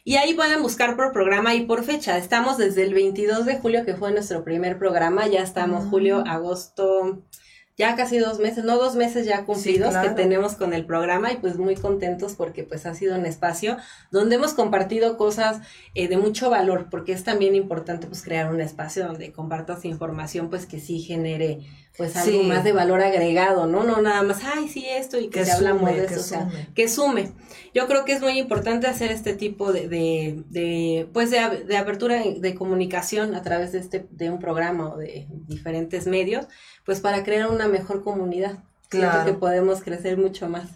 Y ahí pueden buscar por programa y por fecha. Estamos desde el 22 de julio, que fue nuestro primer programa. Ya estamos Mm. julio, agosto, ya casi dos meses, no dos meses ya cumplidos claro. que tenemos con el programa y pues muy contentos porque pues ha sido un espacio donde hemos compartido cosas eh, de mucho valor, porque es también importante pues crear un espacio donde compartas información pues que sí genere pues algo Sí. más de valor agregado, ¿no? No nada más, ay, sí, esto y que, Que hablamos sume, de que eso, o sea, sume. que sume. Yo creo que es muy importante hacer este tipo de, de, de, pues de, de apertura de comunicación a través de este, de un programa o de diferentes medios, pues para crear una mejor comunidad. Siento Claro. que podemos crecer mucho más.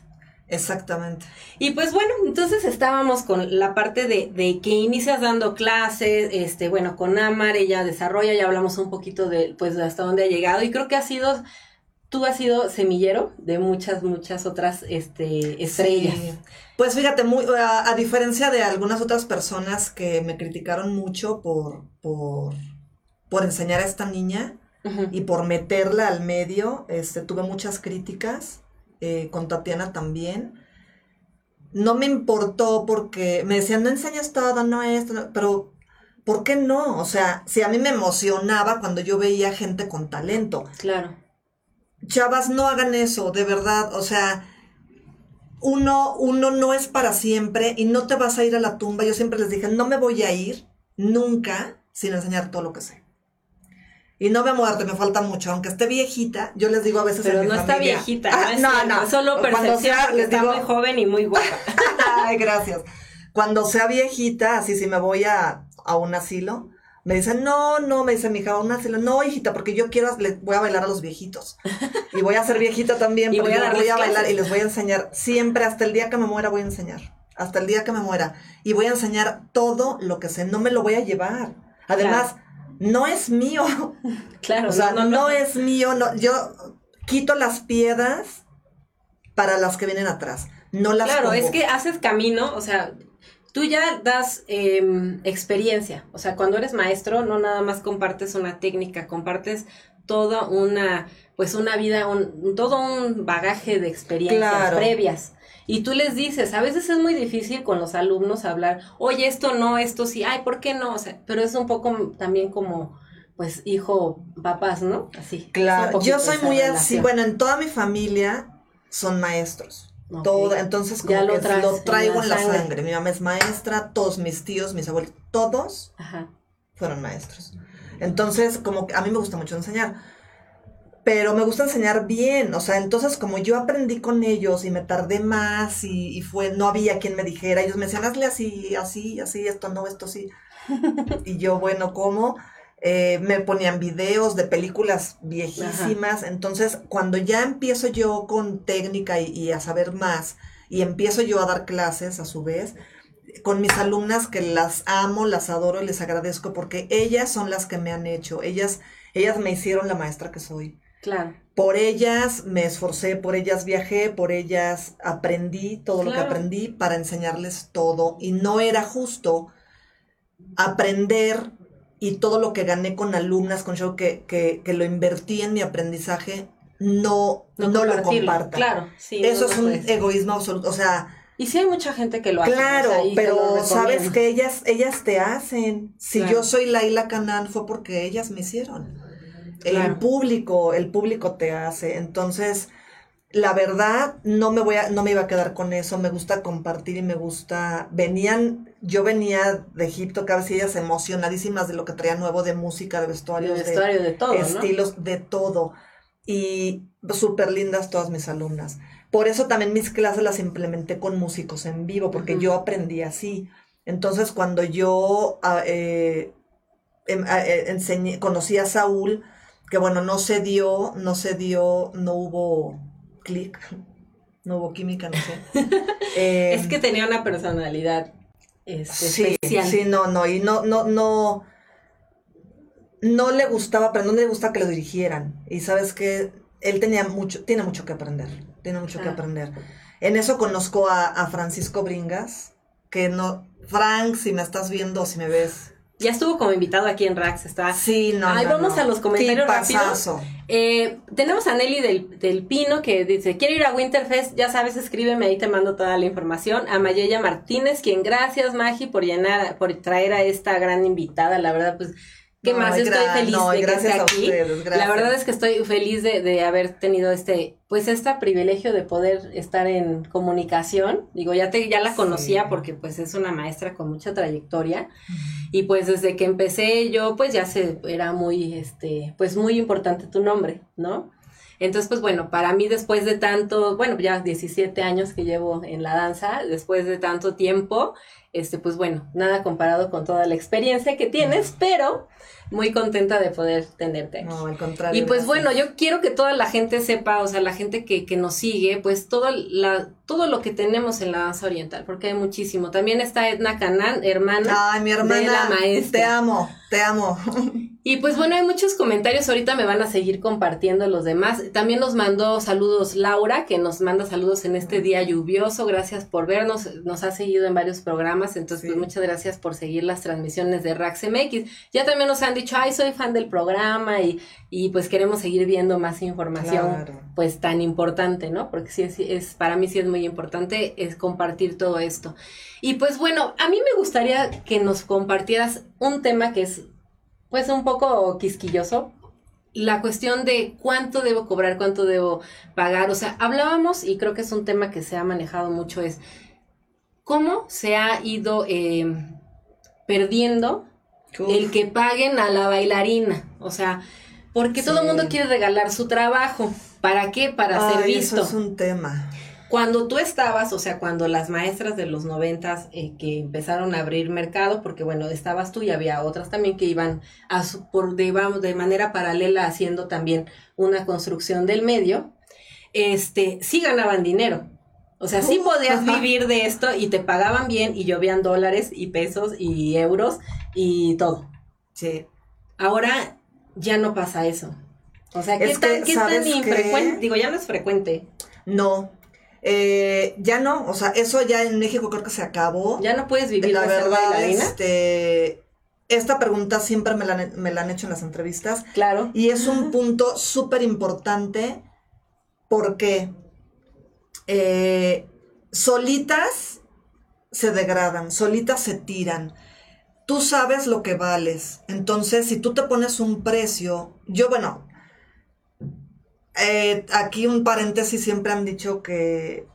Exactamente. Y pues bueno, entonces estábamos con la parte de, de que inicias dando clases, este, bueno, con Amar, ella desarrolla, ya hablamos un poquito de, pues, de hasta dónde ha llegado, y creo que ha sido, tú has sido semillero de muchas, muchas otras, este, estrellas. Sí. Pues fíjate, muy, a, a diferencia de algunas otras personas que me criticaron mucho por, por, por enseñar a esta niña y por meterla al medio, este, tuve muchas críticas, eh, con Tatiana también. No me importó porque me decían, no enseñas todo, no esto, no", pero ¿por qué no? O sea, si a mí me emocionaba cuando yo veía gente con talento. Claro. Chavas, no hagan eso, de verdad. O sea, uno, uno no es para siempre y no te vas a ir a la tumba. Yo siempre les dije, no me voy a ir nunca sin enseñar todo lo que sé. Y no me muerte, me falta mucho. Aunque esté viejita, yo les digo a veces Pero mi no está familia, viejita, "Ah, es no, no, es solo percepción, sea, les está digo, muy joven y muy guapa. (laughs) Ay, gracias. Cuando sea viejita, así si me voy a, a un asilo, me dicen, no, no, me dice mi hija, a un asilo, no, hijita, porque yo quiero, le voy a bailar a los viejitos. Y voy a ser viejita también, (laughs) Y porque voy a voy a bailar y les voy a enseñar, siempre, hasta el día que me muera voy a enseñar. Hasta el día que me muera. Y voy a enseñar todo lo que sé, no me lo voy a llevar. Además, no es mío. (laughs) Claro, O sea, no, no, no, no. es mío, no, yo quito las piedras para las que vienen atrás. No las Claro, es que haces camino, o sea, tú ya das em, experiencia, o sea, cuando eres maestro no nada más compartes una técnica, compartes toda una, pues una vida, un, todo un bagaje de experiencias Claro. previas. Y tú les dices, a veces es muy difícil con los alumnos hablar, oye, esto no, esto sí, ay, ¿por qué no? O sea, pero es un poco también como, pues, hijo, papás, ¿no? Así. Claro, yo soy muy así. Bueno, en toda mi familia son maestros. Ok. Toda, entonces como Ya lo que traigo la en la sangre. sangre. Mi mamá es maestra, todos mis tíos, mis abuelos, todos Ajá. fueron maestros. Entonces, como que a mí me gusta mucho enseñar. Pero me gusta enseñar bien, o sea, entonces como yo aprendí con ellos y me tardé más y, y fue, no había quien me dijera, ellos me decían, hazle así, así, así, esto no, esto sí. (laughs) y yo, bueno, ¿cómo? Eh, me ponían videos de películas viejísimas, entonces cuando ya empiezo yo con técnica y, y a saber más y empiezo yo a dar clases a su vez con mis alumnas que las amo, las adoro y les agradezco porque ellas son las que me han hecho, ellas, ellas me hicieron la maestra que soy. Claro. Por ellas me esforcé, por ellas viajé, por ellas aprendí todo lo que aprendí para enseñarles todo y no era justo aprender y todo lo que gané con alumnas, con show que, que, que lo invertí en mi aprendizaje, no, no, lo comparta. Claro, sí. Eso es un egoísmo absoluto. O sea. Y sí hay mucha gente que lo hace. Claro, pero sabes que ellas, ellas te hacen. Si yo soy Laila Canán fue porque ellas me hicieron. El público, el público te hace. Entonces, la verdad, no me voy a, no me iba a quedar con eso. Me gusta compartir y me gusta. Venían, yo venía de Egipto, cada vez ellas emocionadísimas de lo que traía nuevo de música, de vestuarios, de, vestuario, de, todo, estilos, de todo y súper lindas todas mis alumnas. Por eso también mis clases las implementé con músicos en vivo, porque yo aprendí así. Entonces, cuando yo ah, eh, em, ah, eh, enseñé, conocí a Saúl, que bueno, no se dio, no se dio, no hubo clic, no hubo química, no sé. (laughs) es que tenía una personalidad este, sí, especial. Sí, no, no, y no, no, no no le gustaba, pero no le gusta que lo dirigieran. Y sabes que él tenía mucho, tiene mucho que aprender, tiene mucho que aprender. En eso conozco a, Francisco Bringas, que no, Frank, si me estás viendo, si me ves. Ya estuvo como invitado aquí en Rax, está. Sí, no. Ahí vamos a los comentarios rápidos. Eh, tenemos a Nelly del, del, Pino que dice, quiero ir a Winterfest, ya sabes, escríbeme, ahí te mando toda la información. A Mayella Martínez, quien gracias, Magi, por llenar, por traer a esta gran invitada, la verdad, pues ¿Qué más? Estoy feliz de que esté aquí. La verdad es que estoy feliz de, de, haber tenido este, pues este privilegio de poder estar en comunicación. Digo, ya te, ya la conocía porque pues es una maestra con mucha trayectoria. Y pues desde que empecé yo, pues ya se, era muy, este, pues muy importante tu nombre, ¿no? Entonces, pues bueno, para mí después de tanto, bueno, ya 17 años que llevo en la danza, después de tanto tiempo, este, pues bueno, nada comparado con toda la experiencia que tienes, pero muy contenta de poder tenerte No, al contrario. Y pues bueno, yo quiero que toda la gente sepa, o sea, la gente que, que nos sigue, pues todo, la, todo lo que tenemos en la danza oriental, porque hay muchísimo. También está Edna Canán, hermana, Ay, mi hermana de la maestra. Te amo, te amo. (laughs) Y pues bueno, hay muchos comentarios, ahorita me van a seguir compartiendo los demás. También nos mandó saludos Laura, que nos manda saludos en este día lluvioso, gracias por vernos, nos ha seguido en varios programas, entonces pues muchas gracias por seguir las transmisiones de Rax MX. Ya también nos han dicho, ay, soy fan del programa y, y pues queremos seguir viendo más información, pues tan importante, ¿no? Porque sí es, es, para mí sí es muy importante, es compartir todo esto. Y pues bueno, a mí me gustaría que nos compartieras un tema que es pues un poco quisquilloso. La cuestión de cuánto debo cobrar, cuánto debo pagar. O sea, hablábamos, y creo que es un tema que se ha manejado mucho, es cómo se ha ido em, perdiendo el que paguen a la bailarina. O sea, porque todo el mundo quiere regalar su trabajo. ¿Para qué? Para ser visto. Eso es un tema. Cuando tú estabas, o sea, cuando las maestras de los noventas eh, que empezaron a abrir mercado, porque bueno, estabas tú y había otras también que iban a por de, de manera paralela haciendo también una construcción del medio, este, sí ganaban dinero. O sea, sí podías vivir de esto y te pagaban bien y llovían dólares y pesos y euros y todo. Sí. Ahora ya no pasa eso. O sea, ¿qué, tan, ¿qué tan infrecuente? Digo, ya no es frecuente. No, eh, ya no, o sea, eso ya en México creo que se acabó. Ya no puedes vivir la verdad. Este, esta pregunta siempre me la, han hecho en las entrevistas. Claro. Y es un punto súper importante porque eh, solitas se degradan, solitas se tiran. Tú sabes lo que vales. Entonces, si tú te pones un precio, yo, bueno, eh, aquí un paréntesis, siempre han dicho que,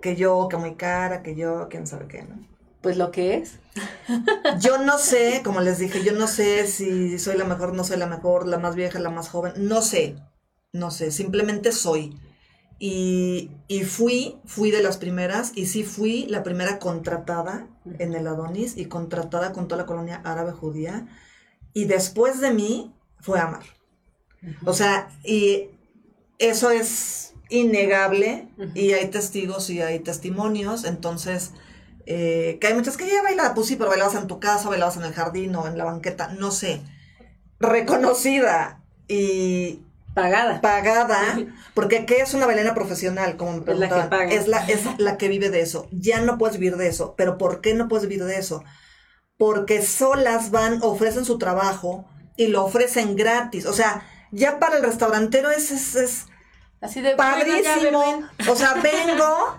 que yo, que muy cara, que yo, quién sabe qué, ¿no? Pues lo que es. (laughs) Yo no sé, como les dije, yo no sé si soy la mejor, no soy la mejor, la más vieja, la más joven, no sé, no sé, simplemente soy. Y, y fui, fui de las primeras, y sí fui la primera contratada en el Adonis y contratada con toda la colonia árabe judía. Y después de mí fue Amar. O sea, y eso es innegable y hay testigos y hay testimonios, entonces, eh, que hay muchas que ya bailaba, pues sí, pero bailabas en tu casa, bailabas en el jardín o en la banqueta, no sé, reconocida y pagada. Pagada, porque ¿qué es una bailarina profesional? Como me preguntaban. Es la que Es la, es la que vive de eso. Ya no puedes vivir de eso. ¿Pero por qué no puedes vivir de eso? Porque solas van, ofrecen su trabajo y lo ofrecen gratis. O sea, ya para el restaurantero es, es, Así de padrísimo. o sea, vengo,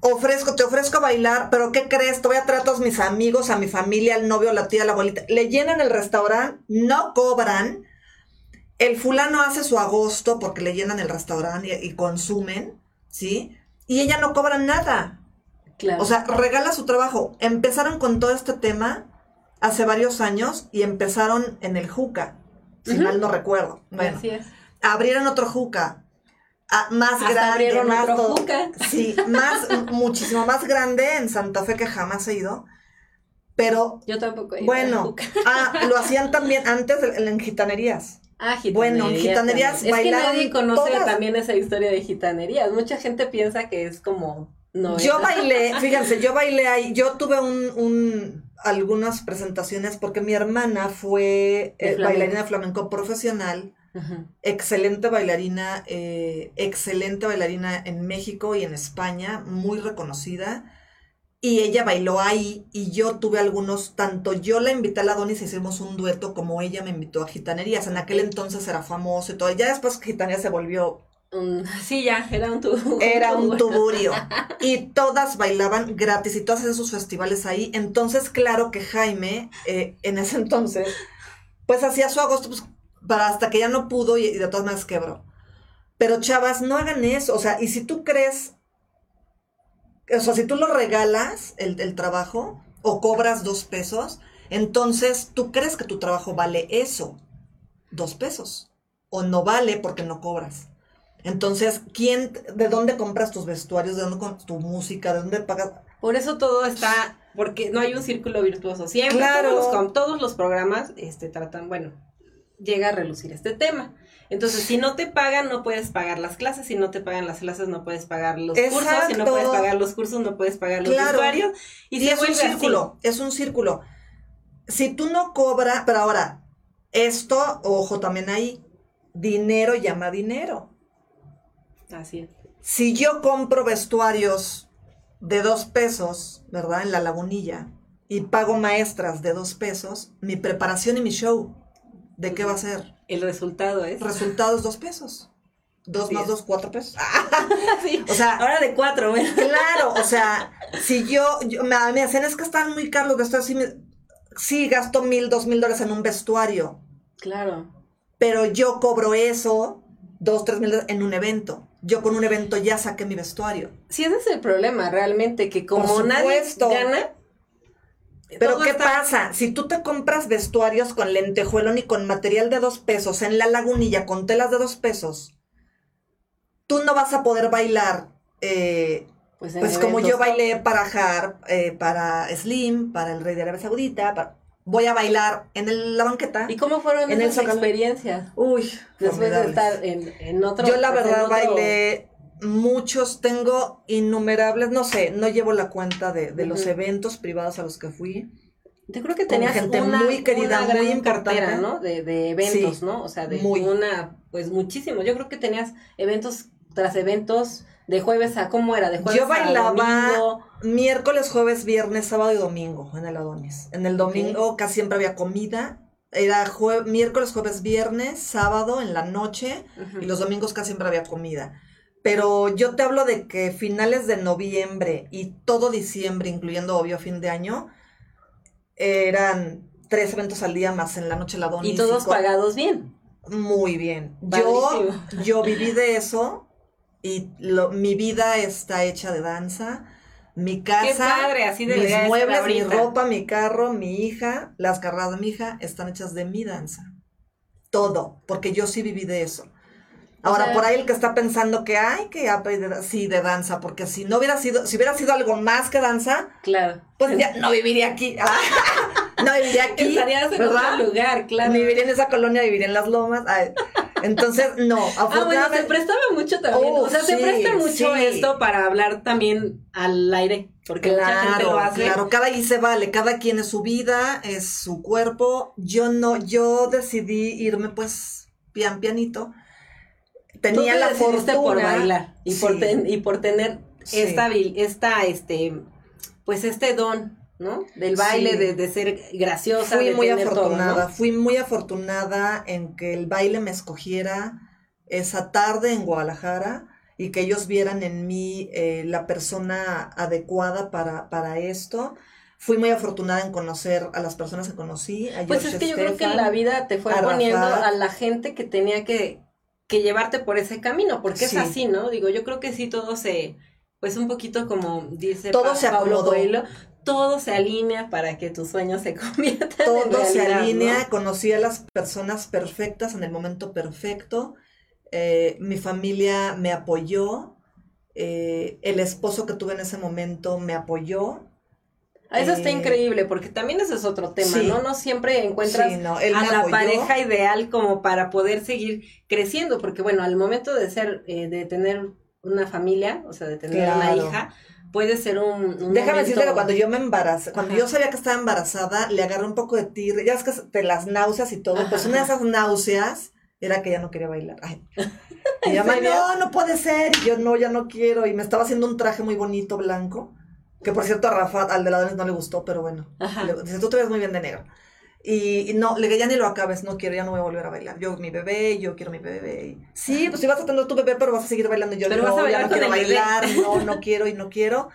ofrezco, te ofrezco bailar, pero ¿qué crees? Te voy a traer a todos mis amigos, a mi familia, al novio, la tía, la abuelita. Le llenan el restaurante, no cobran el fulano hace su agosto porque le llenan el restaurante y, consumen, ¿sí? Y ella no cobra nada. Claro. O sea, regala su trabajo. Empezaron con todo este tema hace varios años y empezaron en el Juca, si mal no recuerdo. Bueno, Así es. Abrieron otro Juca. Ah, más grande, más otro juca. Sí, más, (laughs) muchísimo más grande en Santa Fe que jamás he ido. Pero. Yo tampoco he ido. Bueno, ah, lo hacían también antes en gitanerías. Ah, gitanerías. Bueno, gitanerías Es que nadie conoce también esa historia de gitanerías. Mucha gente piensa que es como. No yo bailé, (laughs) fíjense, yo bailé ahí. Yo tuve un, un algunas presentaciones porque mi hermana fue eh, bailarina de flamenco profesional. Excelente bailarina, eh, excelente bailarina en México y en España, muy reconocida y ella bailó ahí y yo tuve algunos, tanto yo la invité a la Donis y hicimos un dueto como ella me invitó a Gitanerías. En aquel entonces era famoso y todo. Ya después Gitanerías se volvió... sí, ya, era un tuburio. Era un tuburio. (laughs) y todas bailaban gratis y todas esos festivales ahí. Entonces, claro que Jaime, eh, en ese entonces, pues hacía su agosto pues, para hasta que ya no pudo y, y de todas maneras quebró. Pero chavas, no hagan eso. O sea, y si tú crees o sea, si tú lo regalas, el, trabajo, o cobras dos pesos, entonces tú crees que tu trabajo vale eso, dos pesos, o no vale porque no cobras. Entonces, ¿quién, de dónde compras tus vestuarios, de dónde compras tu música, de dónde pagas? Por eso todo está, porque no hay un círculo virtuoso. Siempre claro. todos, todos los programas este, tratan, bueno, llega a relucir este tema. Entonces, si no te pagan, no puedes pagar las clases. Si no te pagan las clases, no puedes pagar los cursos. Si no puedes pagar los cursos, no puedes pagar los usuarios. Y, es un círculo, es un círculo. Si tú no cobras, pero ahora, esto, ojo también ahí, dinero llama dinero. Así es. Si yo compro vestuarios de dos pesos, ¿verdad? En la lagunilla, y pago maestras de dos pesos, mi preparación y mi show, ¿de qué va a ser? El resultado es. Resultado es dos pesos. Dos más dos, cuatro pesos. (laughs) sí. O sea. Ahora de cuatro, ¿verdad? Claro, o sea, (laughs) si yo, me, me hacen, es que están muy caros los vestuarios, sí, sí gasto mil, dos mil dólares en un vestuario. Claro. Pero yo cobro eso, dos, tres mil dólares en un evento. Yo con un evento ya saqué mi vestuario. Sí, ese es el problema, realmente, que como nadie gana, pero ¿qué pasa? Si tú te compras vestuarios con lentejuelón y con material de dos pesos en la lagunilla con telas de dos pesos, tú no vas a poder bailar, eh, pues, pues como yo bailé para Har, eh, para Slim, para el Rey de Arabia Saudita, voy a bailar en la banqueta. ¿Y cómo fueron esas experiencias? Uy, después de estar en, en otro. Yo la verdad bailé muchos, tengo innumerables, no sé, no llevo la cuenta de, de los eventos privados a los que fui. Yo creo que tenías gente muy querida, muy importante, ¿no? De, de eventos, ¿no? O sea, de una, pues muchísimos. Yo creo que tenías eventos tras eventos de jueves a cómo era, de jueves Yo bailaba miércoles, jueves, viernes, sábado y domingo en el Adonis. En el domingo casi siempre había comida. Era miércoles, jueves, viernes, sábado en la noche y los domingos casi siempre había comida. Pero yo te hablo de que finales de noviembre y todo diciembre, incluyendo obvio fin de año, eran tres eventos al día más en la noche la Y todos pagados bien. Muy bien. Yo, yo viví de eso y mi vida está hecha de danza. Mi casa, así de mis muebles, mi ropa, mi carro, mi hija, las carreras de mi hija están hechas de mi danza. Todo, porque yo sí viví de eso. Ahora, por ahí el que está pensando que hay que sí de danza, porque si no hubiera sido, si hubiera sido algo más que danza, claro. pues ya no viviría aquí. (laughs) no viviría aquí. Estarías en otro lugar, claro. Ni viviría en esa colonia, viviría en las lomas. Entonces, no, Ah, bueno, se prestaba mucho también. Oh, o sea, se sí, presta mucho sí. esto para hablar también al aire, porque mucha gente Claro, lo hace. claro, cada y se vale, cada quien es su vida, es su cuerpo. Yo no, yo decidí irme pues pian pianito. Tenía Tú te la fortuna por bailar y por ten- y por tener Sí. esta esta este pues este don, ¿no? Del baile, Sí. de, de ser graciosa, Fui de muy tener todo, afortunada, ¿no? fui muy afortunada en que el baile me escogiera esa tarde en Guadalajara y que ellos vieran en mí eh, la persona adecuada para, para esto. Fui muy afortunada en conocer a las personas que conocí. A Pues George es que yo creo que Stefan. la vida te fue a poniendo a la gente que tenía que, que llevarte por ese camino, porque Sí. es así, ¿no? Digo, yo creo que sí todo se, pues un poquito como dice Todo Pa- se Pablo. Coelho, todo se alinea para que tus sueños se (laughs) conviertan en todo se alinea, ¿no? conocí a las personas perfectas en el momento perfecto, eh, mi familia me apoyó, eh, el esposo que tuve en ese momento me apoyó. Ah, Eso está Eh, increíble, porque también ese es otro tema, sí. ¿no? No siempre encuentras Sí, no, él a me la pareja ideal como para poder seguir creciendo, porque bueno, al momento de ser, eh, de tener una familia, o sea, de tener una hija, puede ser un, un Déjame momento- decirte que cuando yo me embaracé, cuando Ajá. yo sabía que estaba embarazada, le agarré un poco de tir, ya es que te las náuseas y todo, Ajá, pues una de esas náuseas era que ya no quería bailar. Ay. (laughs) Y ella, ¿En serio? no, no puede ser, y yo no, ya no quiero, y me estaba haciendo un traje muy bonito, blanco, que por cierto a Rafa, al de la no le gustó, pero bueno, le- dice, tú te ves muy bien de negro. Y, y no, le dije, ya ni lo acabes, no quiero, ya no voy a volver a bailar. Yo, mi bebé, yo quiero mi bebé. Sí, pues si vas a tener tu bebé, pero vas a seguir bailando. Yo, Pero no, vas a ya bailar no quiero bebé. bailar, no, no quiero y no quiero.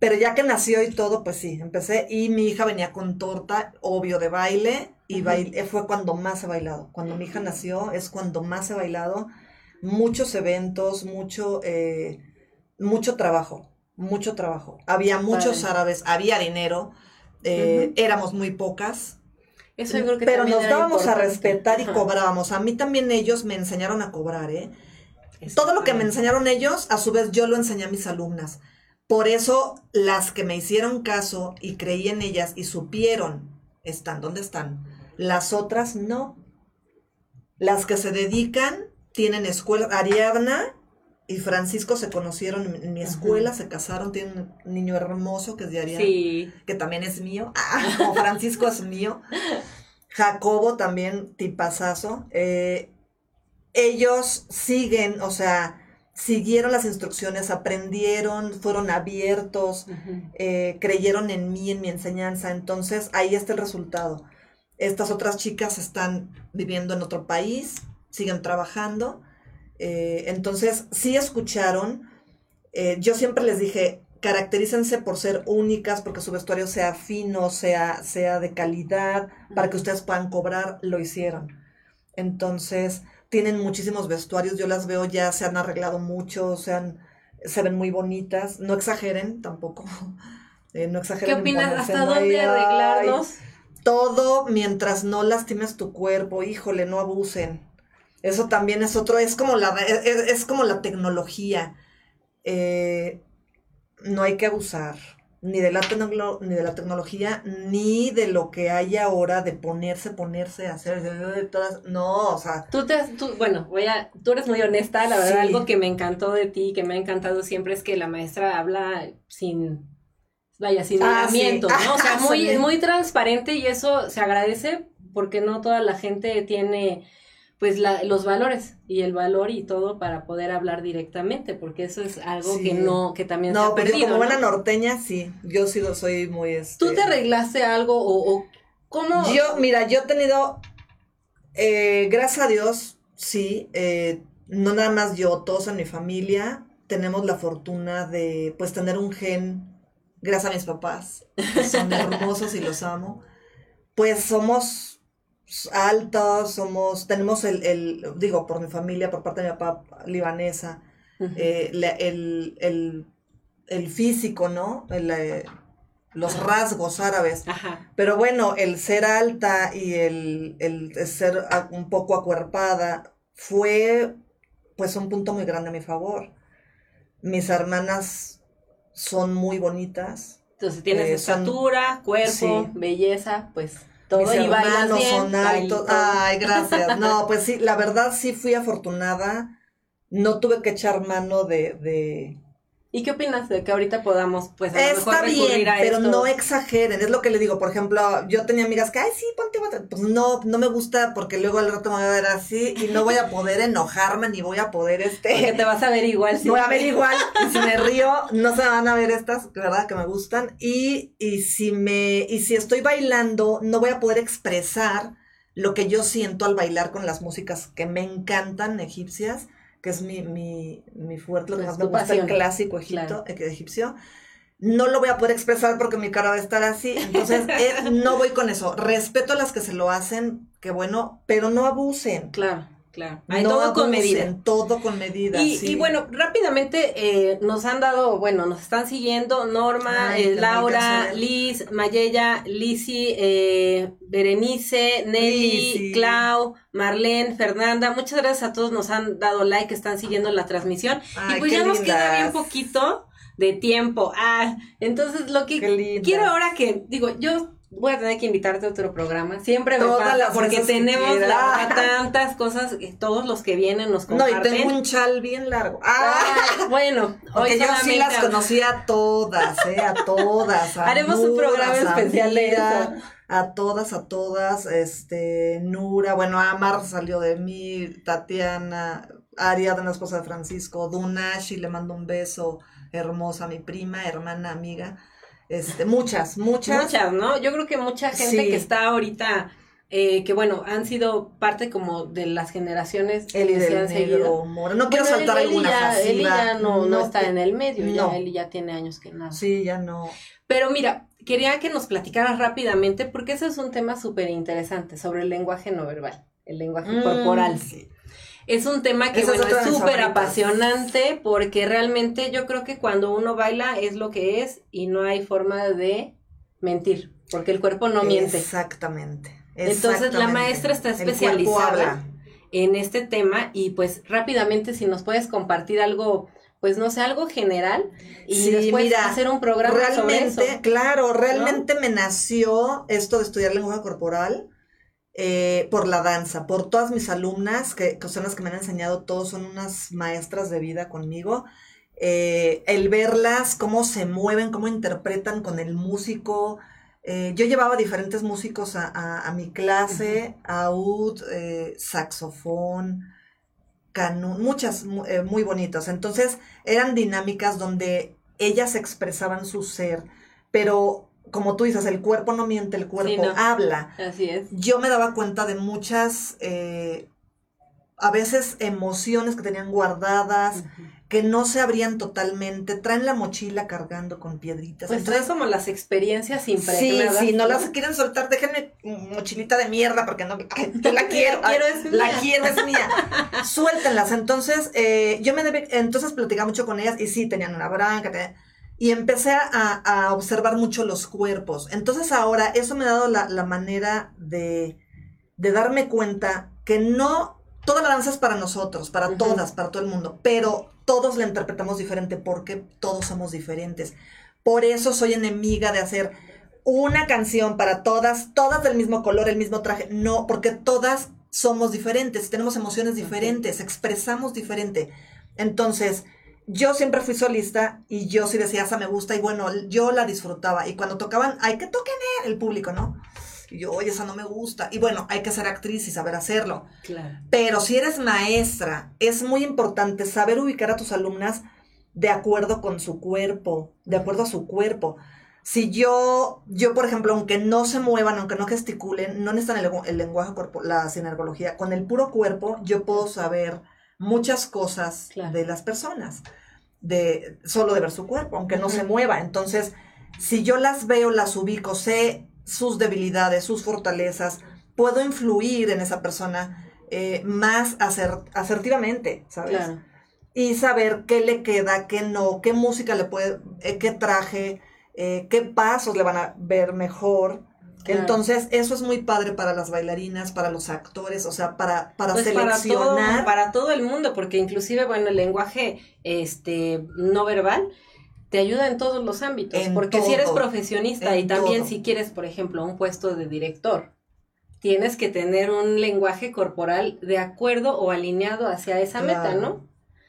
Pero ya que nació y todo, pues sí, empecé. Y mi hija venía con torta, obvio, de baile. Y baile, fue cuando más he bailado. Cuando mi hija nació, es cuando más he bailado. Muchos eventos, mucho, eh, mucho trabajo, mucho trabajo. Había muchos árabes, había dinero. eh. Éramos muy pocas. Eso yo creo que Pero nos dábamos a respetar y Ajá. cobrábamos. A mí también ellos me enseñaron a cobrar, ¿eh? Todo lo que me enseñaron ellos, a su vez yo lo enseñé a mis alumnas. Por eso las que me hicieron caso y creí en ellas y supieron están donde están, las otras no. Las que se dedican tienen escuela. Ariadna y Francisco se conocieron en, mi Ajá. escuela, se casaron, tienen un niño hermoso que es de Sí. que también es mío, (laughs) ah, como Francisco es mío, Jacobo también, tipazazo, eh, ellos siguen, o sea, siguieron las instrucciones, aprendieron, fueron abiertos, eh, creyeron en mí, en mi enseñanza, entonces ahí está el resultado. Estas otras chicas están viviendo en otro país, siguen trabajando, eh, entonces sí escucharon, eh, yo siempre les dije, caracterícense por ser únicas, porque su vestuario sea fino, sea, sea de calidad, para que ustedes puedan cobrar, lo hicieron. Entonces, tienen muchísimos vestuarios, yo las veo ya, se han arreglado mucho, se, han- se ven muy bonitas, no exageren tampoco, (laughs) eh, no exageren. ¿Qué opinas? ¿Hasta dónde ay, arreglarnos? todo mientras no lastimes tu cuerpo, híjole, no abusen. Eso también es otro, es como la, es, es como la tecnología. Eh, no hay que abusar ni de, la ni de la tecnología, ni de lo que hay ahora de ponerse, ponerse, hacer de todas. No, o sea, Tú te tú, bueno, voy a, tú eres muy honesta, la verdad, Sí. algo que me encantó de ti, que me ha encantado siempre es que la maestra habla sin, vaya, sin Ah, sí. ¿no? O sea, (laughs) muy, muy transparente y eso se agradece porque no toda la gente tiene, pues, la, los valores y el valor y todo para poder hablar directamente, porque eso es algo Sí. que no, que también se no, ha pero perdido, como ¿no? buena norteña, sí, yo sí lo soy muy... Este, ¿Tú te arreglaste algo o, o cómo? Yo, mira, yo he tenido, eh, gracias a Dios, sí, eh, no nada más yo, todos en mi familia tenemos la fortuna de, pues, tener un gen, gracias a mis papás, que son (laughs) hermosos y los amo, pues somos altos, somos, tenemos el, el, digo, por mi familia, por parte de mi papá, libanesa, eh, la- el, el, el físico, ¿no? El, eh, los rasgos árabes. Ajá. Pero bueno, el ser alta y el, el ser un poco acuerpada fue pues un punto muy grande a mi favor. Mis hermanas son muy bonitas. Entonces tienes Eh, son- estatura, cuerpo, sí. belleza, pues todo mis hermanos bien, son baila y altos. todo. Ay, gracias. No, pues sí, la verdad sí fui afortunada. No tuve que echar mano de, de... ¿Y qué opinas de que ahorita podamos, pues, a lo mejor Está recurrir bien, a pero esto? no exageren. Es lo que le digo. Por ejemplo, yo tenía amigas que, ay, sí, ponte, ponte. Pues no, no me gusta porque luego al rato me voy a ver así y no voy a poder enojarme ni voy a poder este. Porque te vas a ver igual. Voy a ver igual, y si me río, no se van a ver estas, ¿verdad? Que me gustan. Y, y si me, y si estoy bailando, no voy a poder expresar lo que yo siento al bailar con las músicas que me encantan, egipcias, que es mi, mi, mi fuerte, lo que más me gusta, el clásico egipto, Claro. eh, egipcio. No lo voy a poder expresar porque mi cara va a estar así. Entonces, (laughs) eh, no voy con eso. Respeto a las que se lo hacen, que bueno, pero no abusen. Claro, claro. Hay No todo con medida. Todo con medida. Y, sí. y bueno, rápidamente eh, nos han dado, bueno, nos están siguiendo Norma, Ay, eh, Laura. Liz, Mayella, Lisi, eh, Berenice, Nelly. Clau, Marlene, Fernanda. Muchas gracias a todos, nos han dado like, están siguiendo la transmisión. Ay, y pues ya nos queda bien poquito de tiempo. Ah, entonces lo que quiero ahora que, digo, yo voy a tener que invitarte a otro programa. Siempre me Todas pasa porque tenemos la (laughs) tantas cosas que todos los que vienen nos No, comparten. y tengo un chal bien largo. ¡Ah! Ay, bueno, (laughs) Porque hoy yo sí las hab- conocí a todas, ¿eh? A todas. (laughs) a Haremos un programa especial de eso. A todas, a todas. Este, Nura, bueno, Amar salió de mí, Tatiana, Ariadna, esposa de Francisco, Dunashi, le mando un beso hermosa mi prima, hermana, amiga. Este, muchas, muchas. Muchas, ¿no? Yo creo que mucha gente Sí. que está ahorita, eh, que bueno, han sido parte como de las generaciones Eli que se han seguido. Mora. No quiero Bueno, saltar alguna ya, Eli pasiva. ya no, no está en el medio, no. ya Eli ya tiene años que nada. Sí, ya no. Pero mira, quería que nos platicaras rápidamente, porque ese es un tema súper interesante sobre el lenguaje no verbal, el lenguaje Mm, corporal. sí. Es un tema que, bueno, es súper apasionante porque realmente yo creo que cuando uno baila es lo que es y no hay forma de mentir, porque el cuerpo no miente. Exactamente. Entonces la maestra está especializada en este tema y pues rápidamente si nos puedes compartir algo, pues no sé, algo general y Sí, después mira, hacer un programa sobre eso. Realmente, claro, realmente me nació esto de estudiar lenguaje corporal eh, por la danza, por todas mis alumnas, que, que son las que me han enseñado, todos son unas maestras de vida conmigo. Eh, el verlas, cómo se mueven, cómo interpretan con el músico. Eh, yo llevaba diferentes músicos a, a- a mi clase, aud, eh, saxofón, canún, muchas mu- muy bonitas. Entonces eran dinámicas donde ellas expresaban su ser, pero como tú dices, el cuerpo no miente, el cuerpo Sí, no. habla. Así es. Yo me daba cuenta de muchas, eh, a veces emociones que tenían guardadas, que no se abrían totalmente, traen la mochila cargando con piedritas. Pues Entonces, son como las experiencias Sí, impregnadas. sí, no las quieren soltar, déjenme mochilita de mierda porque no, ay, (laughs) yo la quiero, quiero, ay, es la mía. quiero, es mía. Suéltenlas. Entonces, eh, yo me debe, entonces platicaba mucho con ellas y sí, tenían una branca, tenían- y empecé a, a observar mucho los cuerpos. Entonces ahora eso me ha dado la, la manera de, de darme cuenta que no, toda la danza es para nosotros, para todas, para todo el mundo, pero todos la interpretamos diferente porque todos somos diferentes. Por eso soy enemiga de hacer una canción para todas, todas del mismo color, el mismo traje. No, porque todas somos diferentes, tenemos emociones diferentes, expresamos diferente. Entonces, yo siempre fui solista y yo sí decía, esa me gusta y bueno, yo la disfrutaba. Y cuando tocaban, hay que toquen el público, ¿no? Y yo, oye, esa no me gusta. Y bueno, hay que ser actriz y saber hacerlo. Claro. Pero si eres maestra, es muy importante saber ubicar a tus alumnas de acuerdo con su cuerpo, de acuerdo a su cuerpo. Si yo, yo por ejemplo, aunque no se muevan, aunque no gesticulen, no necesitan el, el lenguaje corpo, la sinergología, con el puro cuerpo yo puedo saber muchas cosas Claro. de las personas, de solo de ver su cuerpo, aunque no se mueva. Entonces, si yo las veo, las ubico, sé sus debilidades, sus fortalezas, puedo influir en esa persona eh, más aser- asertivamente, ¿sabes? Claro. Y saber qué le queda, qué no, qué música le puede, eh, qué traje, eh, qué pasos le van a ver mejor. Claro. Entonces, eso es muy padre para las bailarinas, para los actores, o sea, para, para Pues para todo, seleccionar. para todo el mundo, porque inclusive, bueno, el lenguaje este no verbal te ayuda en todos los ámbitos, En porque si eres profesionista y también todo. si quieres, por ejemplo, un puesto de director, tienes que tener un lenguaje corporal de acuerdo o alineado hacia esa meta, ¿no?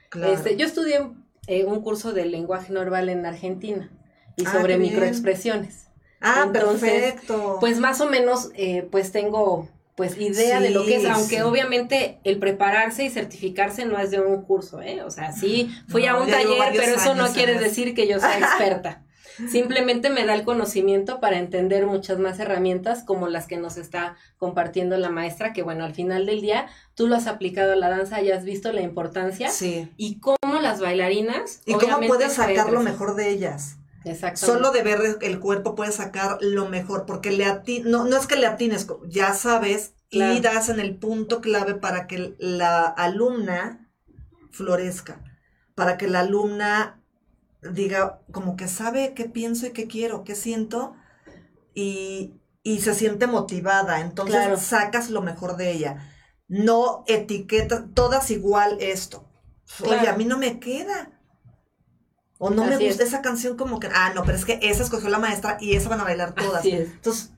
Claro. Este, yo estudié eh, un curso de lenguaje normal en Argentina y ah, sobre microexpresiones. Ah, perfecto. Pues más o menos, eh, pues tengo pues idea de lo que es, aunque obviamente el prepararse y certificarse no es de un curso, ¿eh? O sea, sí, fui a un taller, pero eso no quiere decir que yo sea (laughs) experta. Simplemente me da el conocimiento para entender muchas más herramientas como las que nos está compartiendo la maestra, que bueno, al final del día tú lo has aplicado a la danza y has visto la importancia sí. y cómo las bailarinas... Y cómo puedes sacar lo mejor de ellas. Solo de ver el cuerpo puedes sacar lo mejor, porque le no, no es que le atines, ya sabes, y das en el punto clave para que la alumna florezca, para que la alumna diga como que sabe qué pienso y qué quiero, qué siento, y, se siente motivada, entonces sacas lo mejor de ella. No etiquetas, todas igual esto. Oye, a mí no me queda o no me gusta esa canción como que, ah, no, pero es que esa escogió la maestra y esa van a bailar todas. Entonces,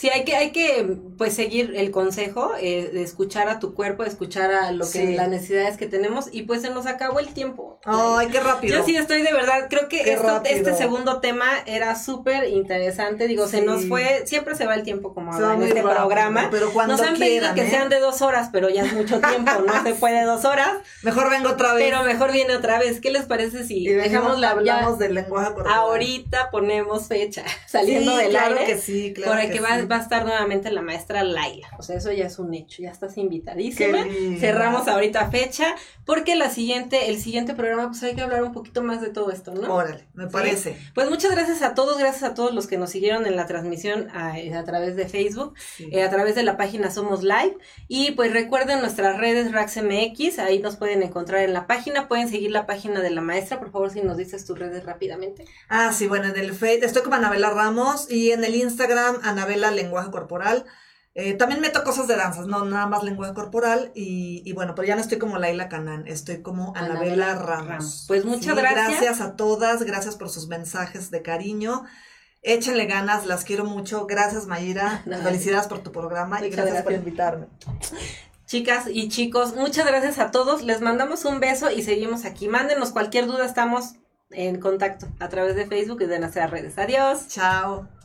Sí, hay que, hay que pues seguir el consejo, eh, de escuchar a tu cuerpo, de escuchar a lo que las necesidades que tenemos, y pues se nos acabó el tiempo. Ay, qué rápido. Yo sí estoy de verdad, creo que este segundo tema era súper interesante, digo, se nos fue, siempre se va el tiempo como en este programa. Pero cuando nos han pedido que ¿eh? sean de dos horas, pero ya es mucho tiempo, no se puede (laughs) dos horas. Mejor vengo otra vez. Pero mejor viene otra vez. ¿Qué les parece si dejamos la hablamos del lenguaje corporal? Ahorita ponemos fecha, (laughs) saliendo del claro aire. Que sí, claro que, que va, va a estar nuevamente la maestra Laila. O sea, eso ya es un hecho, ya estás invitadísima. Cerramos ahorita fecha, porque la siguiente, el siguiente programa, pues hay que hablar un poquito más de todo esto, ¿no? Órale, me parece. Pues muchas gracias a todos, gracias a todos los que nos siguieron en la transmisión a, través de Facebook, eh, a través de la página Somos Live. Y pues recuerden nuestras redes RaxMX, ahí nos pueden encontrar en la página, pueden seguir la página de la maestra, por favor, si nos dices tus redes rápidamente. Ah, sí, bueno, en el Facebook, estoy como Anabela Ramos y en el Instagram, Anabela Lenguaje Corporal. Eh, también meto cosas de danzas, no nada más lenguaje corporal. Y, bueno, pero ya no estoy como Laila Canán, estoy como Anabela, Ramos. Pues muchas gracias. Gracias a todas, gracias por sus mensajes de cariño. Échenle ganas, las quiero mucho. Gracias, Mayira. (laughs) Felicidades por tu programa y gracias, por invitarme. Chicas y chicos, muchas gracias a todos. Les mandamos un beso y seguimos aquí. Mándenos cualquier duda, estamos en contacto a través de Facebook y de nuestras redes. Adiós. Chao.